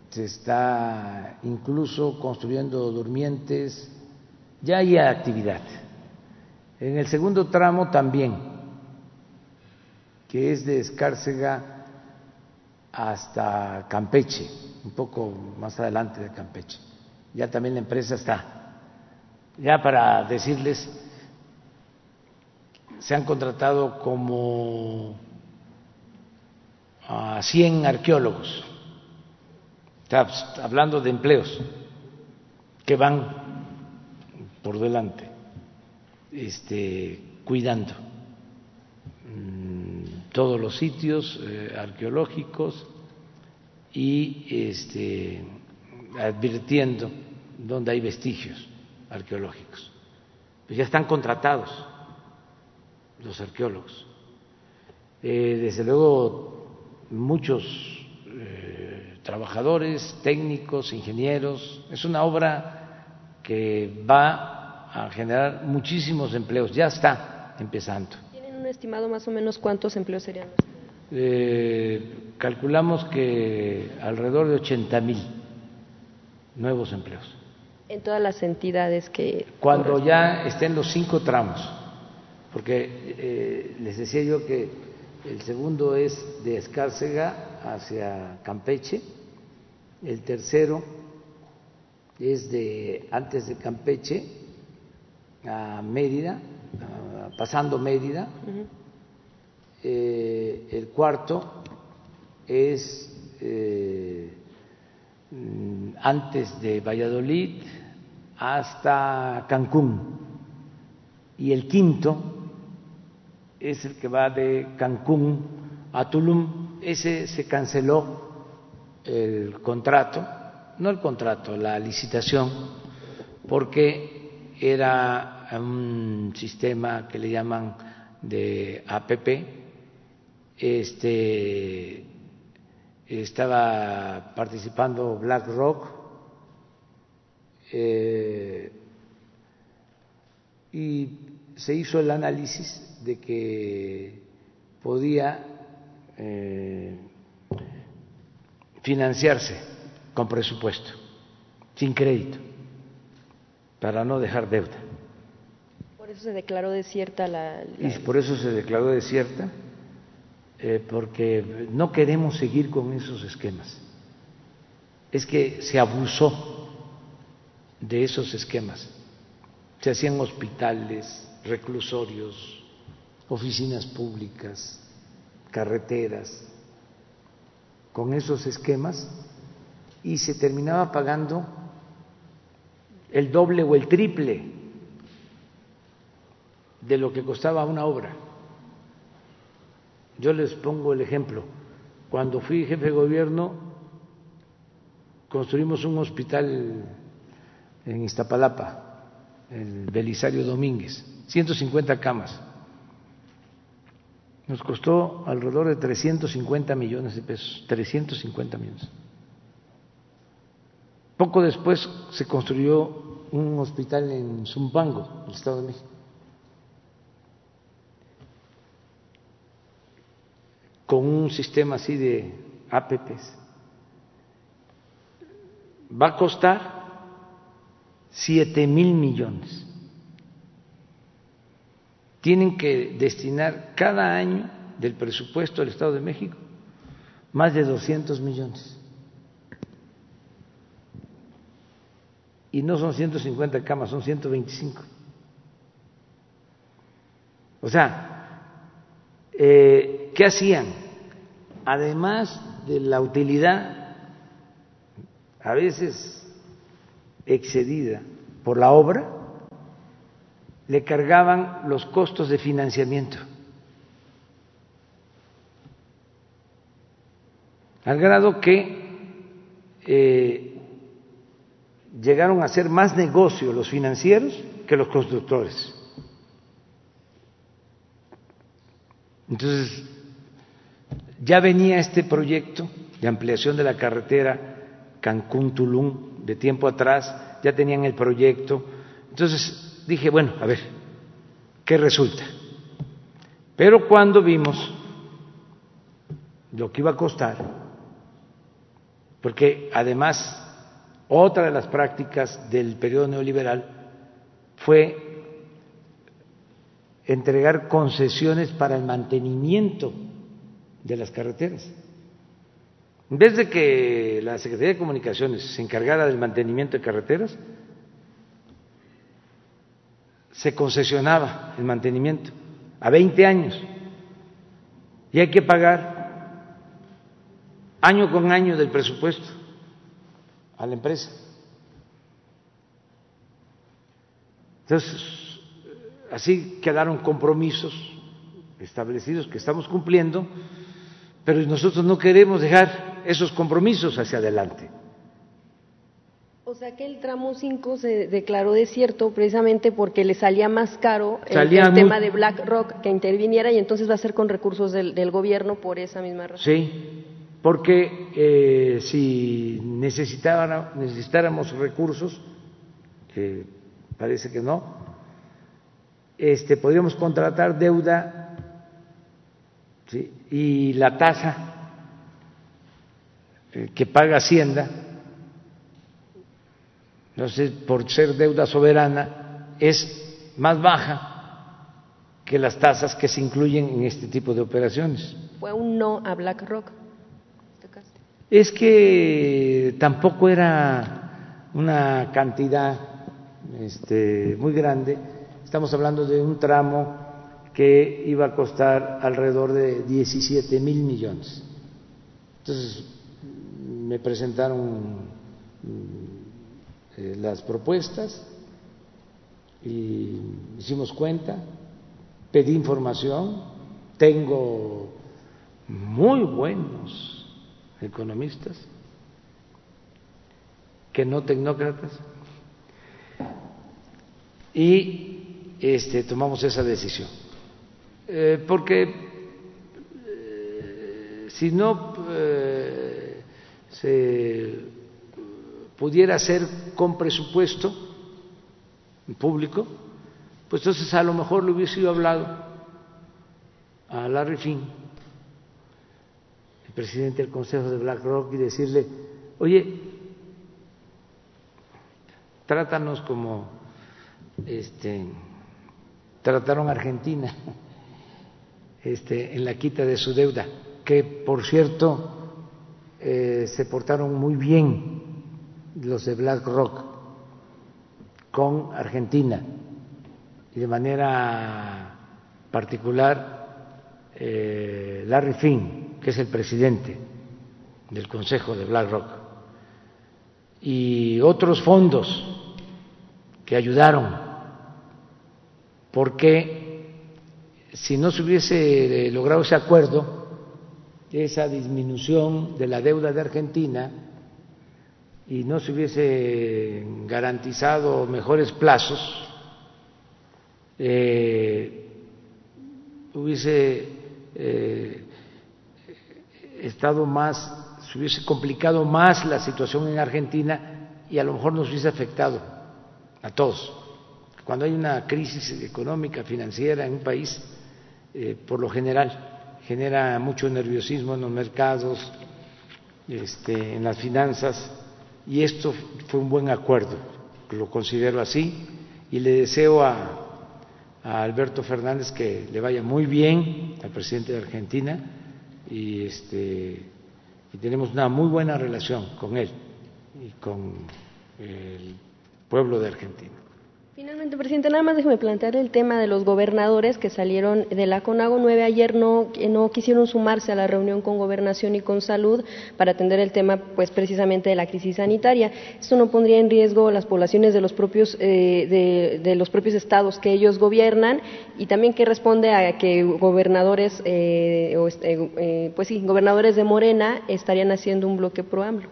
se está incluso construyendo durmientes, ya hay actividad. En el segundo tramo también, que es de Escárcega hasta Campeche, un poco más adelante de Campeche ya también la empresa está. Ya para decirles, se han contratado como a 100 arqueólogos, hablando de empleos que van por delante, este, cuidando mm, todos los sitios eh, arqueológicos y este, advirtiendo donde hay vestigios arqueológicos. Pues ya están contratados los arqueólogos. Eh, desde luego, muchos eh, trabajadores, técnicos, ingenieros. Es una obra que va a generar muchísimos empleos. Ya está empezando. ¿Tienen un estimado más o menos cuántos empleos serían? Eh, calculamos que alrededor de 80 mil nuevos empleos. En todas las entidades que... Cuando ya estén los cinco tramos, porque eh, les decía yo que el segundo es de Escárcega hacia Campeche, el tercero es de antes de Campeche a Mérida, pasando Mérida, eh, el cuarto es eh, antes de Valladolid hasta Cancún. Y el quinto es el que va de Cancún a Tulum. Ese se canceló el contrato, no el contrato, la licitación, porque era un sistema que le llaman de APP, este estaba participando BlackRock eh, y se hizo el análisis de que podía eh, financiarse con presupuesto, sin crédito, para no dejar deuda. Por eso se declaró desierta la... la... Y por eso se declaró desierta eh, porque no queremos seguir con esos esquemas. Es que se abusó de esos esquemas. Se hacían hospitales, reclusorios, oficinas públicas, carreteras, con esos esquemas y se terminaba pagando el doble o el triple de lo que costaba una obra. Yo les pongo el ejemplo. Cuando fui jefe de gobierno, construimos un hospital en Iztapalapa, el Belisario Domínguez, 150 camas. Nos costó alrededor de 350 millones de pesos, 350 millones. Poco después se construyó un hospital en Zumpango, el Estado de México. Con un sistema así de APPs. Va a costar siete mil millones. Tienen que destinar cada año del presupuesto del Estado de México más de 200 millones. Y no son 150 camas, son 125. O sea, eh, ¿qué hacían? Además de la utilidad, a veces excedida por la obra, le cargaban los costos de financiamiento. Al grado que eh, llegaron a hacer más negocio los financieros que los constructores. Entonces, ya venía este proyecto de ampliación de la carretera Cancún-Tulum de tiempo atrás, ya tenían el proyecto. Entonces dije, bueno, a ver, ¿qué resulta? Pero cuando vimos lo que iba a costar, porque además otra de las prácticas del periodo neoliberal fue entregar concesiones para el mantenimiento de las carreteras. En vez de que la Secretaría de Comunicaciones se encargara del mantenimiento de carreteras, se concesionaba el mantenimiento a 20 años y hay que pagar año con año del presupuesto a la empresa. Entonces, así quedaron compromisos establecidos que estamos cumpliendo, pero nosotros no queremos dejar esos compromisos hacia adelante. O sea que el tramo 5 se declaró desierto precisamente porque le salía más caro el, tema de BlackRock que interviniera y entonces va a ser con recursos del, gobierno por esa misma razón. Sí, porque eh, si necesitáramos recursos, que parece que no, este, podríamos contratar deuda y la tasa eh, que paga Hacienda, sé, por ser deuda soberana, es más baja que las tasas que se incluyen en este tipo de operaciones. Fue un no a BlackRock. Es que tampoco era una cantidad este, muy grande. Estamos hablando de un tramo que iba a costar alrededor de 17 mil millones. Entonces, me presentaron eh, las propuestas y hicimos cuenta, pedí información, tengo muy buenos economistas que no tecnócratas y este, tomamos esa decisión. Eh, porque eh, si no se pudiera hacer con presupuesto público, pues entonces a lo mejor le hubiese hablado a Larry Finn, el presidente del Consejo de BlackRock, y decirle, oye, trátanos como este, trataron a Argentina este, en la quita de su deuda, que por cierto eh, se portaron muy bien los de BlackRock con Argentina y de manera particular eh, Larry Finn, que es el presidente del Consejo de BlackRock, y otros fondos que ayudaron, porque si no se hubiese logrado ese acuerdo, esa disminución de la deuda de Argentina y no se hubiese garantizado mejores plazos, eh, hubiese eh, estado más, se hubiese complicado más la situación en Argentina y a lo mejor nos hubiese afectado a todos. Cuando hay una crisis económica, financiera en un país, eh, por lo general genera mucho nerviosismo en los mercados, este, en las finanzas, y esto fue un buen acuerdo lo considero así y le deseo a, a Alberto Fernández que le vaya muy bien al presidente de Argentina y este y tenemos una muy buena relación con él y con el pueblo de Argentina. Finalmente, presidente, nada más déjeme plantear el tema de los gobernadores que salieron de la CONAGO 9 ayer no, no quisieron sumarse a la reunión con Gobernación y con Salud para atender el tema, pues precisamente de la crisis sanitaria. Esto no pondría en riesgo las poblaciones de los propios eh, de, los propios estados que ellos gobiernan y también que responde a que gobernadores, eh, este, eh, pues sí, gobernadores de Morena estarían haciendo un bloque pro AMLO.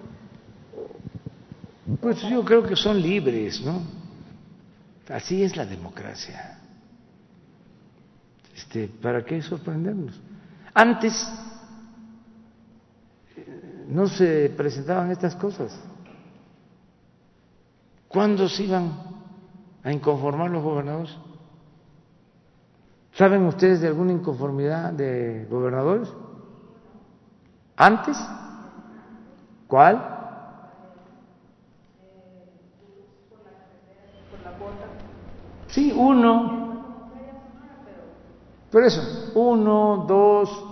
Pues yo creo que son libres, ¿no? Así es la democracia. Este, ¿Para qué sorprendernos? Antes eh, no se presentaban estas cosas. ¿Cuándo se iban a inconformar los gobernadores? ¿Saben ustedes de alguna inconformidad de gobernadores? ¿Antes? ¿Cuál? Sí, uno. Por eso, uno, dos.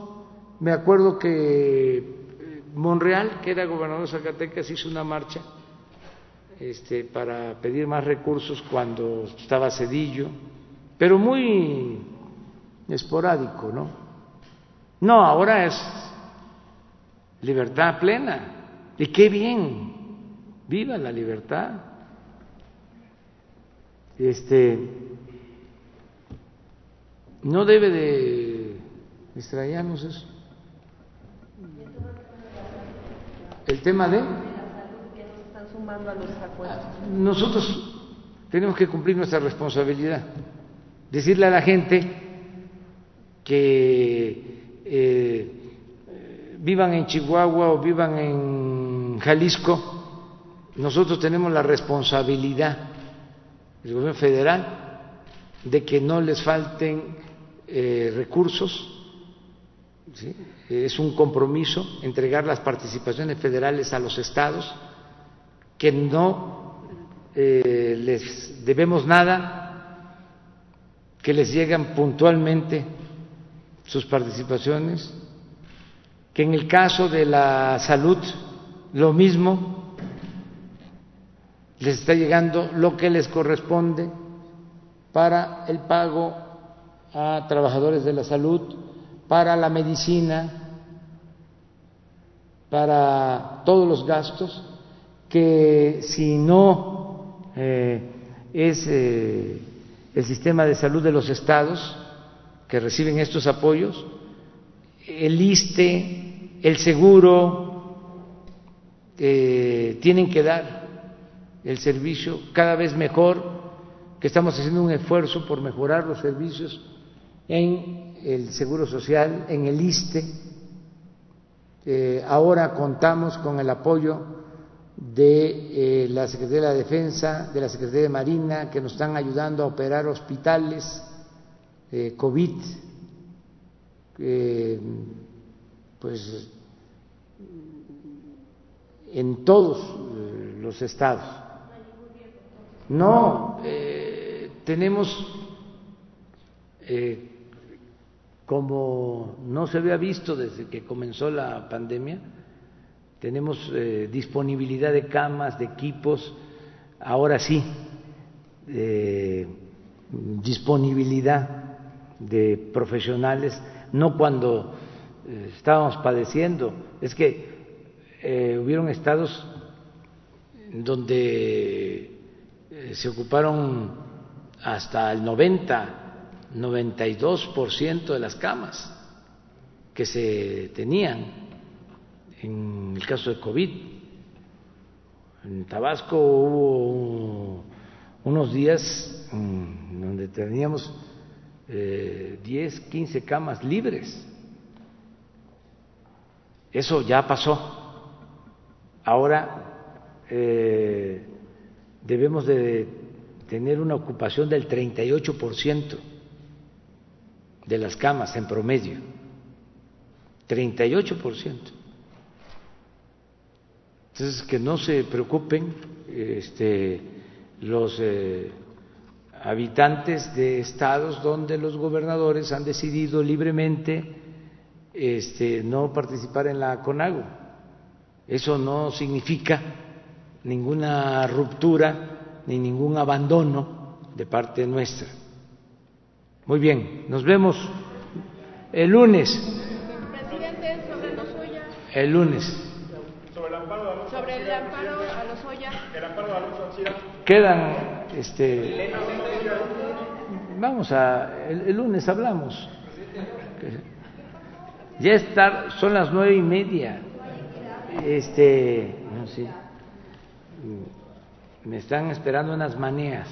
Me acuerdo que eh, Monreal, que era gobernador de Zacatecas, hizo una marcha este, para pedir más recursos cuando estaba Cedillo, pero muy esporádico, ¿no? No, ahora es libertad plena. Y qué bien, viva la libertad. Este, no debe de extrañarnos eso. El tema de nosotros tenemos que cumplir nuestra responsabilidad, decirle a la gente que eh, vivan en Chihuahua o vivan en Jalisco, nosotros tenemos la responsabilidad el gobierno federal de que no les falten eh, recursos. Es un compromiso entregar las participaciones federales a los estados, que no eh, les debemos nada, que les llegan puntualmente sus participaciones, que en el caso de la salud lo mismo les está llegando lo que les corresponde para el pago a trabajadores de la salud, para la medicina, para todos los gastos, que si no eh, es eh, el sistema de salud de los estados que reciben estos apoyos, el ISTE, el seguro, eh, tienen que dar el servicio cada vez mejor, que estamos haciendo un esfuerzo por mejorar los servicios en el Seguro Social, en el ISTE. Eh, ahora contamos con el apoyo de eh, la Secretaría de la Defensa, de la Secretaría de Marina, que nos están ayudando a operar hospitales eh, COVID, pues en todos los estados. No, eh, tenemos, eh, como no se había visto desde que comenzó la pandemia, tenemos eh, disponibilidad de camas, de equipos, ahora sí, disponibilidad de profesionales, no cuando estábamos padeciendo, es que hubieron estados donde eh, se ocuparon hasta el 90, 92% de las camas que se tenían en el caso de COVID. En Tabasco hubo unos días donde teníamos eh, 10, 15 camas libres. Eso ya pasó. Ahora eh, debemos de tener una ocupación del 38% de las camas en promedio. 38%. Entonces, que no se preocupen, este, los eh, habitantes de estados donde los gobernadores han decidido libremente este, no participar en la CONAGO. Eso no significa ninguna ruptura ni ningún abandono de parte nuestra. Muy bien, nos vemos el lunes. Presidente, sobre los Oya. El lunes. Sobre el amparo a los Sobre el amparo a los Oya. El amparo. Quedan, este, vamos a, el, el lunes hablamos. Ya está, son las nueve y media. Este, no sé, me están esperando unas manías.